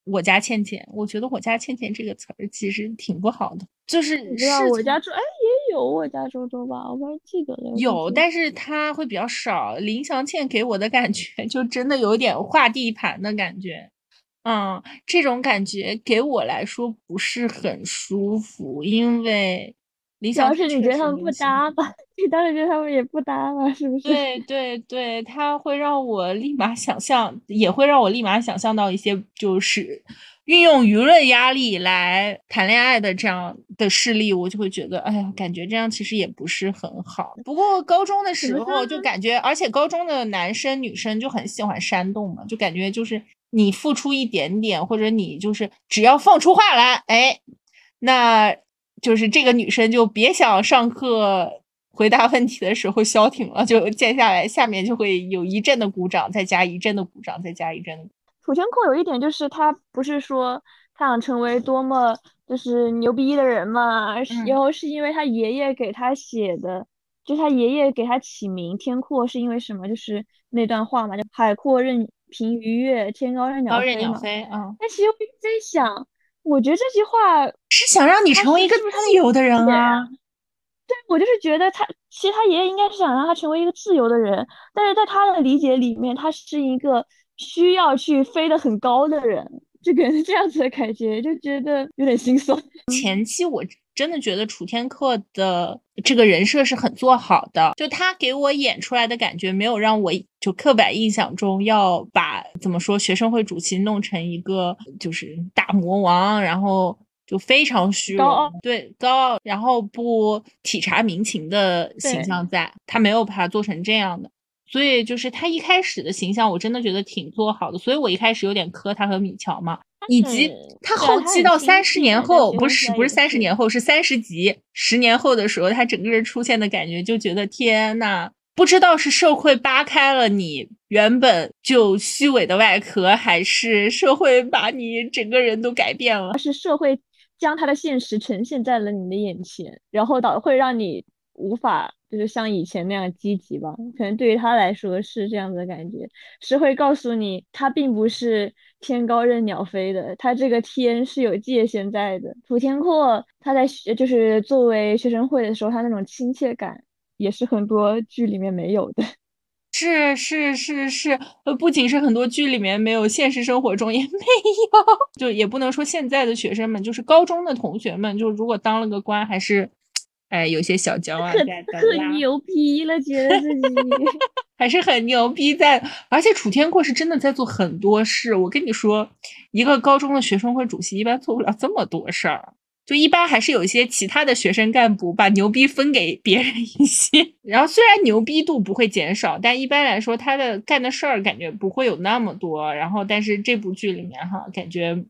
我家倩倩。我觉得我家倩倩这个词儿其实挺不好的，就是你知道我家周哎也有我家周周吧，我不太记得了。有，但是他会比较少。林祥倩给我的感觉 就真的有点画地盘的感觉，嗯，这种感觉给我来说不是很舒服，因为林祥是你觉得他们不搭吧？你当时觉得他们也不搭了？是不是？对对对，他会让我立马想象，也会让我立马想象到一些就是。运用舆论压力来谈恋爱的这样的事例，我就会觉得，哎呀，感觉这样其实也不是很好。不过高中的时候就感觉，而且高中的男生女生就很喜欢煽动嘛，就感觉就是你付出一点点，或者你就是只要放出话来，哎，那就是这个女生就别想上课回答问题的时候消停了，就接下来下面就会有一阵的鼓掌，再加一阵的鼓掌，再加一阵的。楚天阔有一点就是他不是说他想成为多么就是牛逼的人嘛，然后是因为他爷爷给他写的，就他爷爷给他起名天阔是因为什么？就是那段话嘛，就海阔任凭鱼跃，天高任鸟飞嘛。嗯。但其实我在想，我觉得这句话是想让你成为一个自由的人啊。对，我就是觉得他其实他爷爷应该是想让他成为一个自由的人，但是在他的理解里面，他是一个。需要去飞得很高的人，就给人 这样子的感觉，就觉得有点心酸。前期我真的觉得楚天克的这个人设是很做好的，就他给我演出来的感觉，没有让我就刻板印象中要把怎么说学生会主席弄成一个就是大魔王，然后就非常虚荣，对高傲，然后不体察民情的形象，在他没有把它做成这样的。所以就是他一开始的形象，我真的觉得挺做好的。所以我一开始有点磕他和米乔嘛，以及他后期到三十年后，不是不是三十年后，是三十集，十年后的时候，他整个人出现的感觉，就觉得天呐，不知道是社会扒开了你原本就虚伪的外壳，还是社会把你整个人都改变了，是社会将他的现实呈现在了你的眼前，然后导会让你无法。就是像以前那样积极吧，可能对于他来说是这样子的感觉，是会告诉你他并不是天高任鸟飞的，他这个天是有界限在的。楚天阔他在学就是作为学生会的时候，他那种亲切感也是很多剧里面没有的。是是是是，呃，不仅是很多剧里面没有，现实生活中也 没有。就也不能说现在的学生们，就是高中的同学们，就如果当了个官，还是。哎，有些小骄傲在的可牛逼了，觉得自己 还是很牛逼在。而且楚天阔是真的在做很多事。我跟你说，一个高中的学生会主席一般做不了这么多事儿，就一般还是有一些其他的学生干部把牛逼分给别人一些。然后虽然牛逼度不会减少，但一般来说他的干的事儿感觉不会有那么多。然后，但是这部剧里面哈，感觉。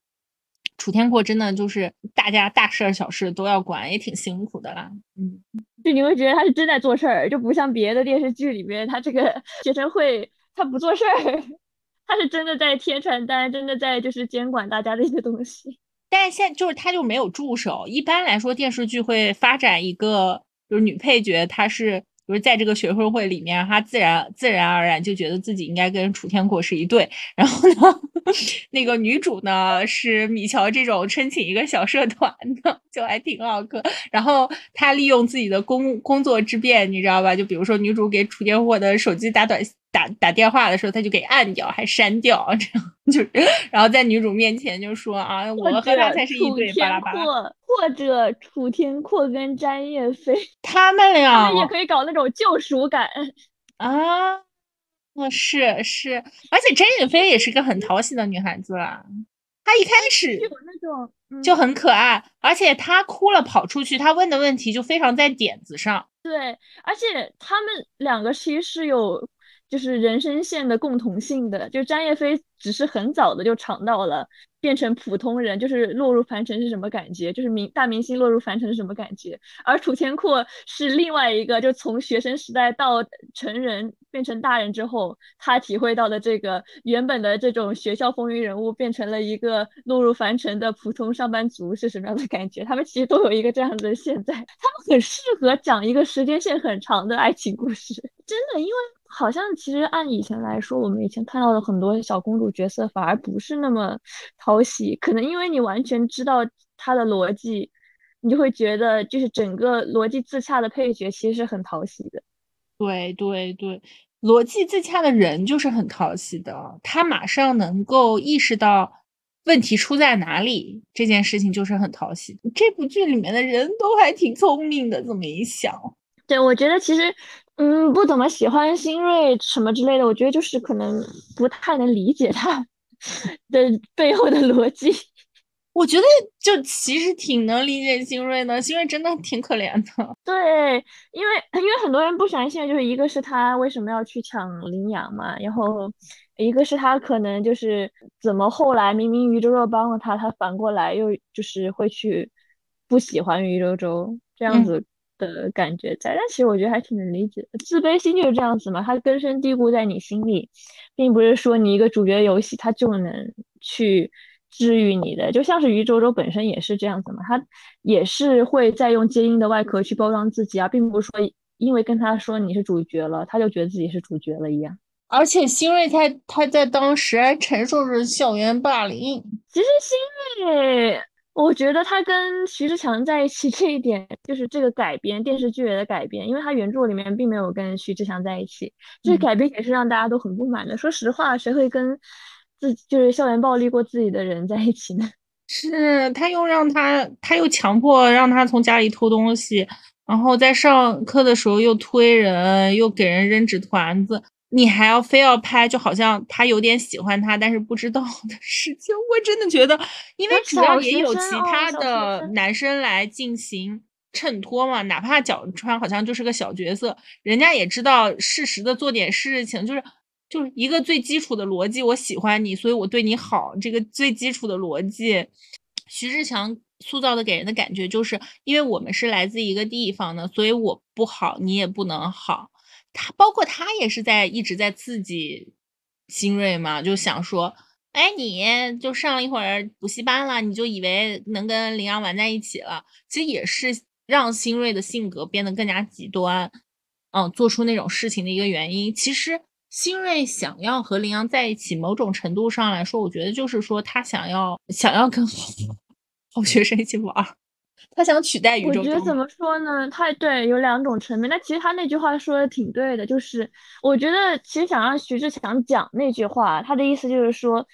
楚天阔真的就是大家大事儿小事都要管，也挺辛苦的啦。嗯，就你会觉得他是真在做事儿，就不像别的电视剧里面，他这个 学生会他不做事儿，他是真的在贴传单，真的在就是监管大家的一些东西。但是现就是他就没有助手。一般来说，电视剧会发展一个就是女配角，她是。就是在这个学生会里面，她自然自然而然就觉得自己应该跟楚天阔是一对。然后呢，那个女主呢是米乔这种申请一个小社团的，就还挺好磕。然后他利用自己的工工作之便，你知道吧？就比如说女主给楚天阔的手机打短。打打电话的时候，他就给按掉，还删掉，这样就，然后在女主面前就说啊，我和他才是一对，巴拉巴拉。或者楚天阔跟詹叶飞，他们俩也可以搞那种救赎感啊。哦，是是，而且詹宇飞也是个很讨喜的女孩子啦。她一开始有那种就很可爱，而且她哭了跑出去，她问的问题就非常在点子上。对，而且他们两个其实是有。就是人生线的共同性的，就张叶飞只是很早的就尝到了变成普通人，就是落入凡尘是什么感觉，就是明大明星落入凡尘是什么感觉。而楚天阔是另外一个，就从学生时代到成人变成大人之后，他体会到的这个原本的这种学校风云人物变成了一个落入凡尘的普通上班族是什么样的感觉？他们其实都有一个这样的现在，他们很适合讲一个时间线很长的爱情故事，真的，因为。好像其实按以前来说，我们以前看到的很多小公主角色反而不是那么讨喜，可能因为你完全知道她的逻辑，你就会觉得就是整个逻辑自洽的配角其实是很讨喜的。对对对，逻辑自洽的人就是很讨喜的，他马上能够意识到问题出在哪里，这件事情就是很讨喜。这部剧里面的人都还挺聪明的，这么一想。对，我觉得其实。嗯，不怎么喜欢新锐什么之类的，我觉得就是可能不太能理解他的背后的逻辑。我觉得就其实挺能理解新锐的，新锐真的挺可怜的。对，因为因为很多人不喜欢新锐，就是一个是他为什么要去抢羚羊嘛，然后一个是他可能就是怎么后来明明于周周帮了他，他反过来又就是会去不喜欢于周周这样子。的感觉在，但其实我觉得还挺能理解。自卑心就是这样子嘛，它根深蒂固在你心里，并不是说你一个主角游戏它就能去治愈你的。就像是于周周本身也是这样子嘛，他也是会在用坚硬的外壳去包装自己啊，并不是说因为跟他说你是主角了，他就觉得自己是主角了一样。而且新锐他他在当时还承受着校园霸凌。其实新锐。我觉得他跟徐志强在一起 这一点，就是这个改编电视剧的改编，因为他原著里面并没有跟徐志强在一起，这改编也是让大家都很不满的。说实话，谁会跟自就是校园暴力过自己的人在一起呢？是他又让他，他又强迫让他从家里偷东西，然后在上课的时候又推人，又给人扔纸团子，你还要非要拍，就好像他有点喜欢他，但是不知道的事情。我真的觉得，因为主要也有其他的男生来进行衬托嘛，哪怕角川好像就是个小角色，人家也知道适时的做点事情，就是。就是一个最基础的逻辑，我喜欢你，所以我对你好。这个最基础的逻辑，徐志强塑造的给人的感觉就是，因为我们是来自一个地方的，所以我不好，你也不能好。他包括他也是在一直在刺激新锐嘛，就想说，哎，你就上了一会儿补习班了，你就以为能跟林阳玩在一起了，其实也是让新锐的性格变得更加极端，嗯，做出那种事情的一个原因。其实。新锐想要和林阳在一起，某种程度上来说，我觉得就是说他想要想要跟 好学生一起玩，他想取代宇宙。我觉得怎么说呢？他对有两种层面。那其实他那句话说的挺对的，就是我觉得其实想让徐志强讲那句话，他的意思就是说，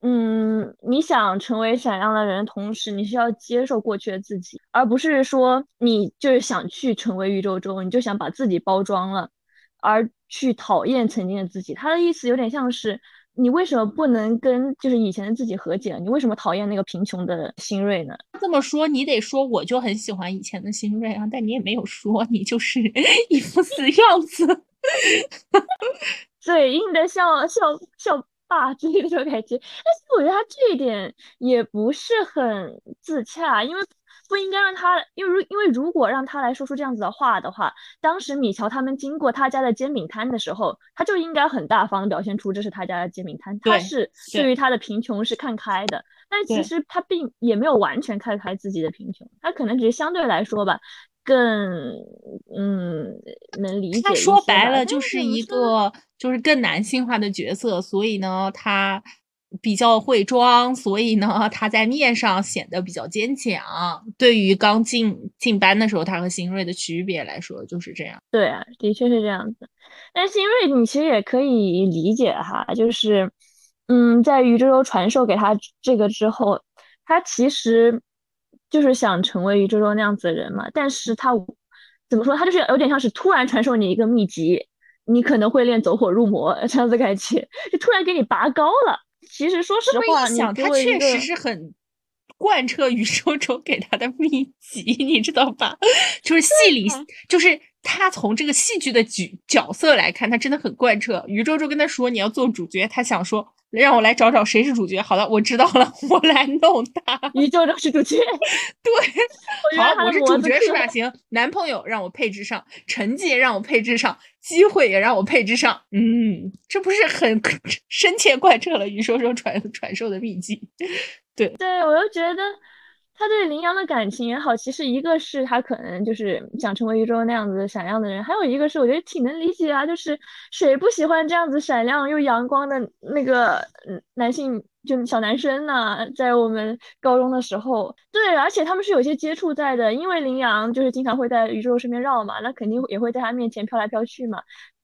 嗯，你想成为闪亮的人，同时你是要接受过去的自己，而不是说你就是想去成为宇宙中，你就想把自己包装了。而去讨厌曾经的自己，他的意思有点像是你为什么不能跟就是以前的自己和解？你为什么讨厌那个贫穷的新锐呢？这么说，你得说我就很喜欢以前的新锐啊，但你也没有说，你就是 一副死样子，嘴硬的笑笑笑霸之类的这种感觉。但是我觉得他这一点也不是很自洽，因为。不应该让他，因为如因为如果让他来说出这样子的话的话，当时米乔他们经过他家的煎饼摊的时候，他就应该很大方的表现出这是他家的煎饼摊，他是对于他的贫穷是看开的。但其实他并也没有完全看开自己的贫穷，他可能只是相对来说吧，更嗯能理解。他说白了就是一个就是更男性化的角色，所以呢他。比较会装，所以呢，他在面上显得比较坚强。对于刚进进班的时候，他和新锐的区别来说，就是这样。对啊，的确是这样子。但新锐，你其实也可以理解哈，就是，嗯，在宇宙周传授给他这个之后，他其实就是想成为宇宙周那样子的人嘛。但是他怎么说？他就是有点像是突然传授你一个秘籍，你可能会练走火入魔这样子感觉，就突然给你拔高了。其实说实话，想他确实是很贯彻宇宙周给他的秘籍，你知道吧？就是戏里，就是他从这个戏剧的角角色来看，他真的很贯彻。宇宙周跟他说你要做主角，他想说。让我来找找谁是主角。好了，我知道了，我来弄他。宇宙就是主角。对，好，我是主角是吧？行，男朋友让我配置上，成绩让我配置上，机会也让我配置上。嗯，这不是很深切贯彻了宇宙中传传授的秘籍？对，对我又觉得。他对林阳的感情也好，其实一个是他可能就是想成为宇宙那样子闪亮的人，还有一个是我觉得挺能理解啊，就是谁不喜欢这样子闪亮又阳光的那个男性，就小男生呢？在我们高中的时候，对，而且他们是有些接触在的，因为林阳就是经常会在宇宙身边绕嘛，那肯定也会在他面前飘来飘去嘛，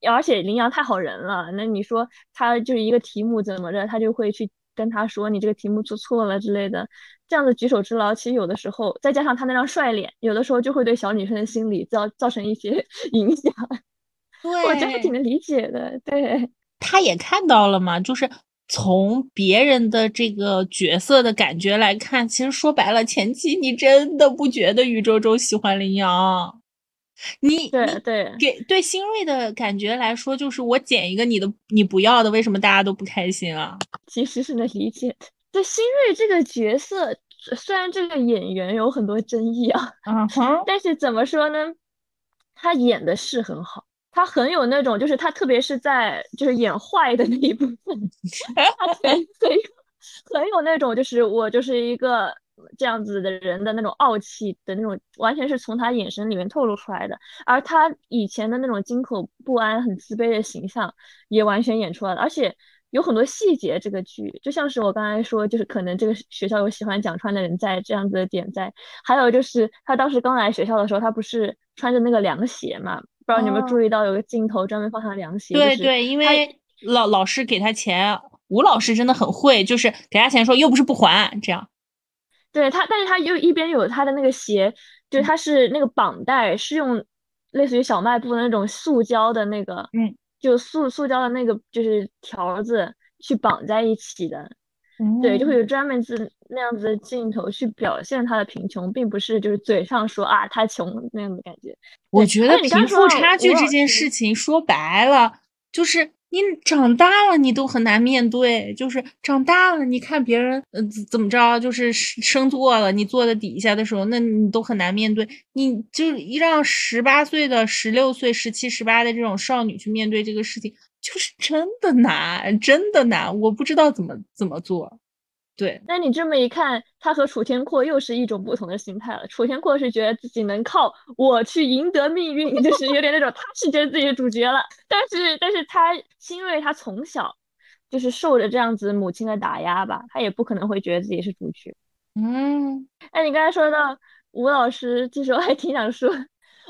而且林阳太好人了，那你说他就是一个题目怎么着，他就会去。跟他说你这个题目做错了之类的，这样的举手之劳，其实有的时候再加上他那张帅脸，有的时候就会对小女生的心理造造成一些 影响。对，我觉得挺能理解的。对，他也看到了嘛，就是从别人的这个角色的感觉来看，其实说白了，前期你真的不觉得宇宙中喜欢林阳。你对对给对新锐的感觉来说，就是我捡一个你的你不要的，为什么大家都不开心啊？其实是能理解的。对新锐这个角色，虽然这个演员有很多争议啊，嗯哼，但是怎么说呢？他演的是很好，他很有那种，就是他特别是在就是演坏的那一部分，他很很 很有那种，就是我就是一个。这样子的人的那种傲气的那种，完全是从他眼神里面透露出来的。而他以前的那种惊恐不安、很自卑的形象，也完全演出来了。而且有很多细节，这个剧就像是我刚才说，就是可能这个学校有喜欢蒋川的人在这样子的点在。还有就是他当时刚来学校的时候，他不是穿着那个凉鞋嘛？不知道你有没有注意到有个镜头专门放他凉鞋？对对，因为老老师给他钱，吴老师真的很会，就是给他钱说又不是不还这样。对他，但是他又一边有他的那个鞋，就是他是那个绑带是用类似于小卖部的那种塑胶的那个，嗯，就塑塑胶的那个就是条子去绑在一起的。对，就会有专门子那样子的镜头去表现他的贫穷，并不是就是嘴上说啊他穷那样的感觉。我觉得贫富差距这件事情说白了，就是你长大了你都很难面对，就是长大了你看别人呃怎么着，就是升座了，你坐在底下的时候，那你都很难面对。你就一让十八岁的、十六岁、十七、十八的这种少女去面对这个事情。就是真的难，真的难，我不知道怎么怎么做。对，那你这么一看，他和楚天阔又是一种不同的心态了。楚天阔是觉得自己能靠我去赢得命运，就是有点那种他是觉得自己是主角了。但是，但是他因为他从小就是受着这样子母亲的打压吧，他也不可能会觉得自己是主角。嗯，哎，你刚才说到吴老师，其实我还挺想说。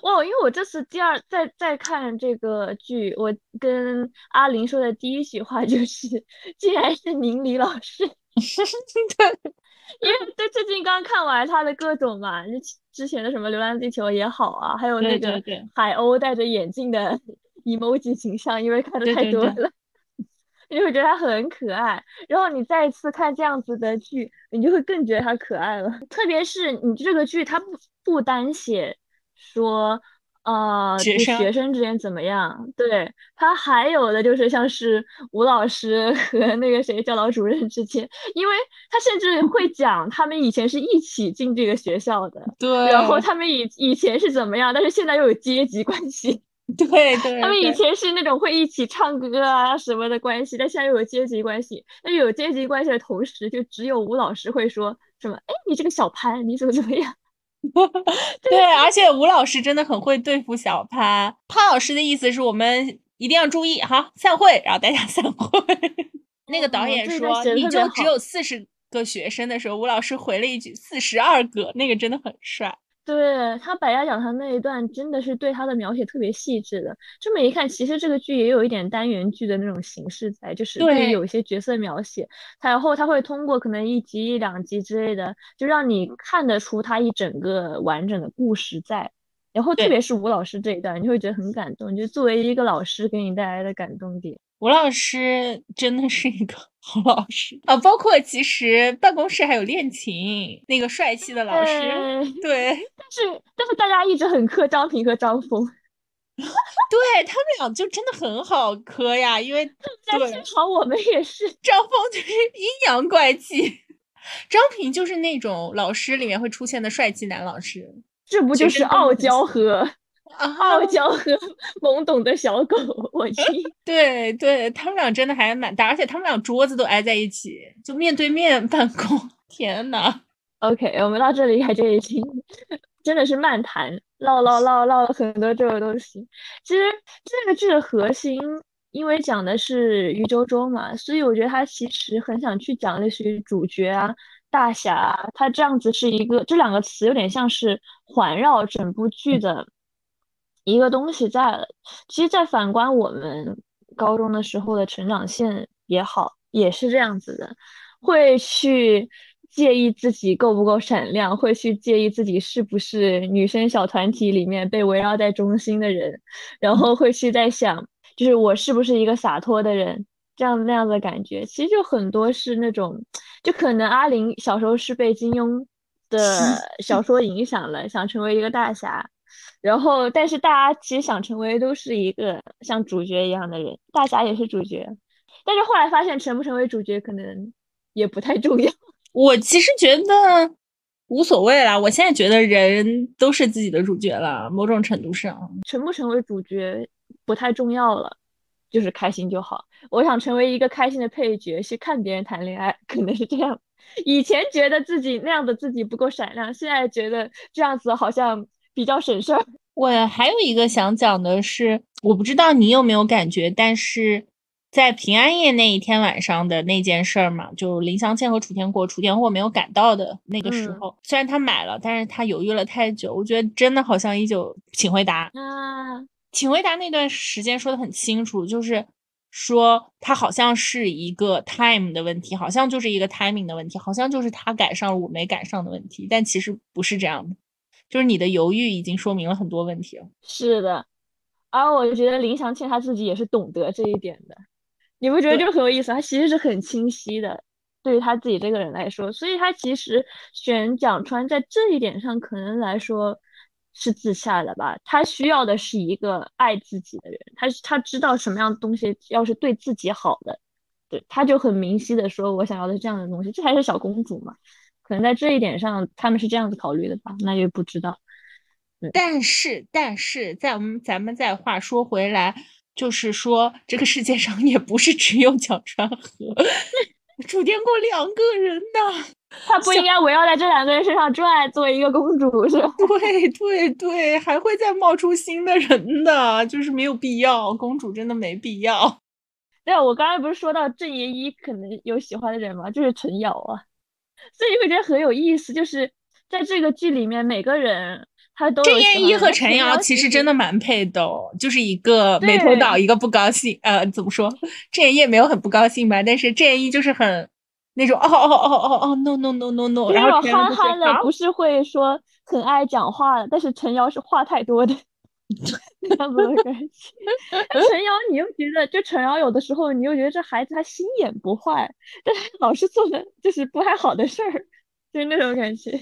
哇，因为我这次第二再再看这个剧，我跟阿林说的第一句话就是，竟然是宁理老师。对，因为对最近刚看完他的各种嘛，就之前的什么《流浪地球》也好啊，还有那个海鸥戴着眼镜的 emoji 形象，因为看的太多了，你会觉得他很可爱。然后你再一次看这样子的剧，你就会更觉得他可爱了。特别是你这个剧，它不不单写。说，呃，学生之间怎么样？对他还有的就是像是吴老师 和那个谁教导主任之间，因为他甚至会讲他们以前是一起进这个学校的，对，然后他们以以前是怎么样，但是现在又有阶级关系，对 对，他们以前是那种会一起唱歌啊什么的关系，但现在又有阶级关系，那有阶级关系的同时，就只有吴老师会说什么，哎，你这个小潘，你怎么怎么样？对，而且吴老师真的很会对付小潘。潘老师的意思是我们一定要注意，哈，散会，然后大家散会。那个导演说你就只有四十个学生的时候，吴老师回了一句四十二个，那个真的很帅。对他百家讲坛那一段真的是对他的描写特别细致的。这么一看，其实这个剧也有一点单元剧的那种形式在，就是对有一些角色描写，然后他会通过可能一集一两集之类的，就让你看得出他一整个完整的故事在。然后特别是吴老师这一段，你会觉得很感动，就作为一个老师给你带来的感动点。吴老师真的是一个 好老师啊！包括其实办公室还有练琴那个帅气的老师，对。但是但是大家一直很磕张平和张峰，对他们俩就真的很好磕呀，因为对，幸好我们也是。张峰就是阴阳怪气，张平就是那种老师里面会出现的帅气男老师，这不就是傲娇和？傲娇和懵懂的小狗，我去，对对，他们俩真的还蛮搭，而且他们俩桌子都挨在一起，就面对面办公。天呐 o k 我们到这里还这已经真的是漫谈，唠唠唠唠了很多这个东西。其实这个剧的核心，因为讲的是余周周嘛，所以我觉得他其实很想去讲类似于主角啊、大侠啊，他这样子是一个，这两个词有点像是环绕整部剧的。一个东西在了，其实，在反观我们高中的时候的成长线也好，也是这样子的，会去介意自己够不够闪亮，会去介意自己是不是女生小团体里面被围绕在中心的人，然后会去在想，就是我是不是一个洒脱的人，这样那样的感觉，其实就很多是那种，就可能阿玲小时候是被金庸的小说影响了，想成为一个大侠。然后，但是大家其实想成为都是一个像主角一样的人，大侠也是主角，但是后来发现成不成为主角可能也不太重要。我其实觉得无所谓啦，我现在觉得人都是自己的主角了，某种程度上，成不成为主角不太重要了，就是开心就好。我想成为一个开心的配角，去看别人谈恋爱，可能是这样。以前觉得自己那样的自己不够闪亮，现在觉得这样子好像。比较省事儿。我还有一个想讲的是，我不知道你有没有感觉，但是在平安夜那一天晚上的那件事儿嘛，就林湘倩和楚天阔，楚天阔没有赶到的那个时候，虽然他买了，但是他犹豫了太久。我觉得真的好像依旧请回答啊，请回答那段时间说的很清楚，就是说他好像是一个 time 的问题，好像就是一个 timing 的问题，好像就是他赶上了我没赶上的问题，但其实不是这样的，就是你的犹豫已经说明了很多问题了。是的，而我觉得林祥庆他自己也是懂得这一点的，你不觉得就很有意思？他其实是很清晰的，对于他自己这个人来说，所以他其实选蒋川在这一点上可能来说。是自洽的吧？他需要的是一个爱自己的人，他他知道什么样的东西要是对自己好的，对，他就很明晰的说，我想要的这样的东西，这才是小公主嘛。可能在这一点上，他们是这样子考虑的吧？那就不知道。但是，但是，在我们咱们再话说回来，就是说，这个世界上也不是只有蒋川和楚天过两个人的。他不应该围绕在这两个人身上转，作为一个公主是吧？对对对，还会再冒出新的人的，就是没有必要，公主真的没必要。对，我刚才不是说到郑爷一可能有喜欢的人吗？就是陈瑶啊，所以会觉得很有意思，就是在这个剧里面，每个人他都郑燕一和陈瑶其实真的蛮配的，就是一个眉头倒，一个不高兴。呃，怎么说？郑爷也没有很不高兴吧，但是郑燕一就是很。那种哦哦哦哦哦哦，no no no no no，然后憨憨的不是会说很爱讲话的，但是陈瑶是话太多的，那样子的感觉。陈瑶你又觉得，就陈瑶有的时候你又觉得这孩子他心眼不坏，但是老是做的就是不太好的事儿，就是那种感觉。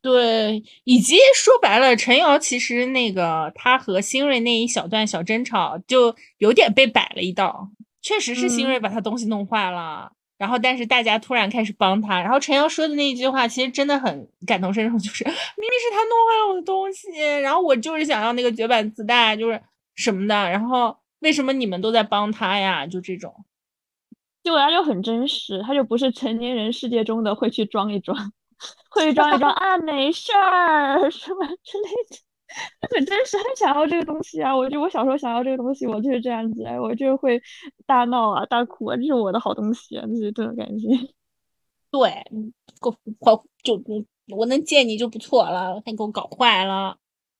对，以及说白了，陈瑶其实那个他和新锐那一小段小争吵，就有点被摆了一道，确实是新锐把他东西弄坏了。然后，但是大家突然开始帮他。然后陈瑶说的那一句话，其实真的很感同身受，就是明明是他弄坏了我的东西，然后我就是想要那个绝版磁带，就是什么的。然后为什么你们都在帮他呀？就这种，就他就很真实，他就不是成年人世界中的会去装一装，会去装一装啊，没事儿什么之类的。很真实，很想要这个东西啊！我就我小时候想要这个东西，我就是这样子，我就会大闹啊、大哭啊，这是我的好东西啊，就是这种感觉。对，给我就我能见你就不错了，还给我搞坏了。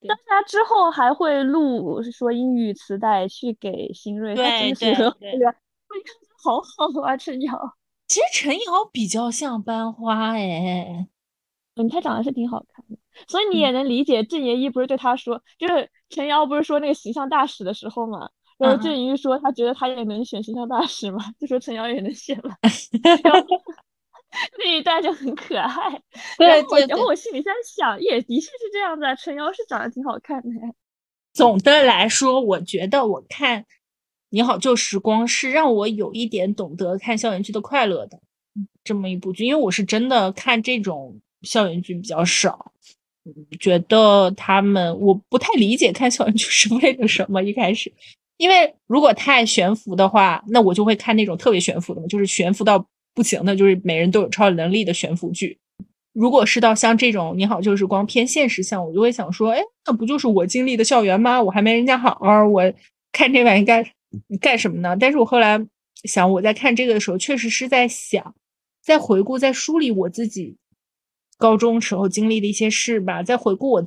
但是他之后还会录说英语磁带去给新锐，他真的是很 好好啊，陈瑶。其实陈瑶比较像班花哎，嗯，她长得是挺好看的。所以你也能理解郑爷一不是对他说，就是陈瑶不是说那个形象大使的时候嘛，然后郑爷一说他觉得他也能选形象大使嘛，就说陈瑶也能选嘛，那一段就很可爱。对对。然后我心里在想，也的确是这样子，陈瑶是长得挺好看的。总的来说，我觉得我看《你好旧时光》是让我有一点懂得看校园剧的快乐的这么一部剧，因为我是真的看这种校园剧比较少。觉得他们我不太理解看校园剧是为了什么。一开始，因为如果太悬浮的话，那我就会看那种特别悬浮的，就是悬浮到不行的，就是每人都有超能力的悬浮剧。如果是到像这种《你好，就是光》偏现实向，我就会想说，哎，那不就是我经历的校园吗？我还没人家好，我看这玩意干干什么呢？但是我后来想，我在看这个的时候，确实是在想，在回顾，在梳理我自己。高中时候经历的一些事吧，在回顾我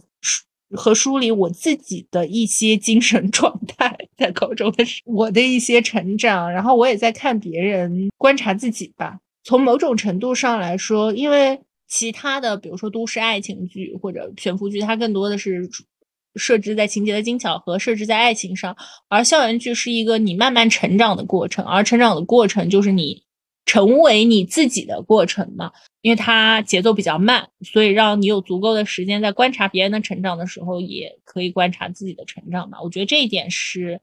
和梳理我自己的一些精神 状态，在高中的时我的一些成长，然后我也在看别人，观察自己吧。从某种程度上来说，因为其他的，比如说都市爱情剧或者悬浮剧，它更多的是设置在情节的精巧和设置在爱情上，而校园剧是一个你慢慢成长的过程，而成长的过程就是你。成为你自己的过程嘛，因为它节奏比较慢，所以让你有足够的时间在观察别人的成长的时候，也可以观察自己的成长嘛。我觉得这一点是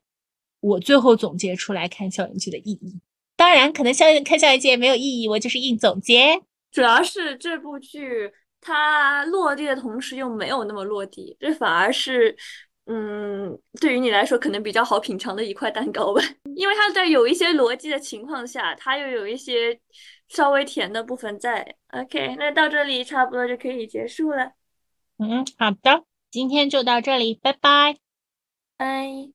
我最后总结出来看校园剧的意义。当然，可能校看校园剧也没有意义，我就是硬总结。主要是这部剧它落地的同时又没有那么落地，这反而是。嗯，对于你来说可能比较好品尝的一块蛋糕吧，因为它在有一些逻辑的情况下，它又有一些稍微甜的部分在。OK，那到这里差不多就可以结束了。嗯，好的，今天就到这里，拜拜，拜。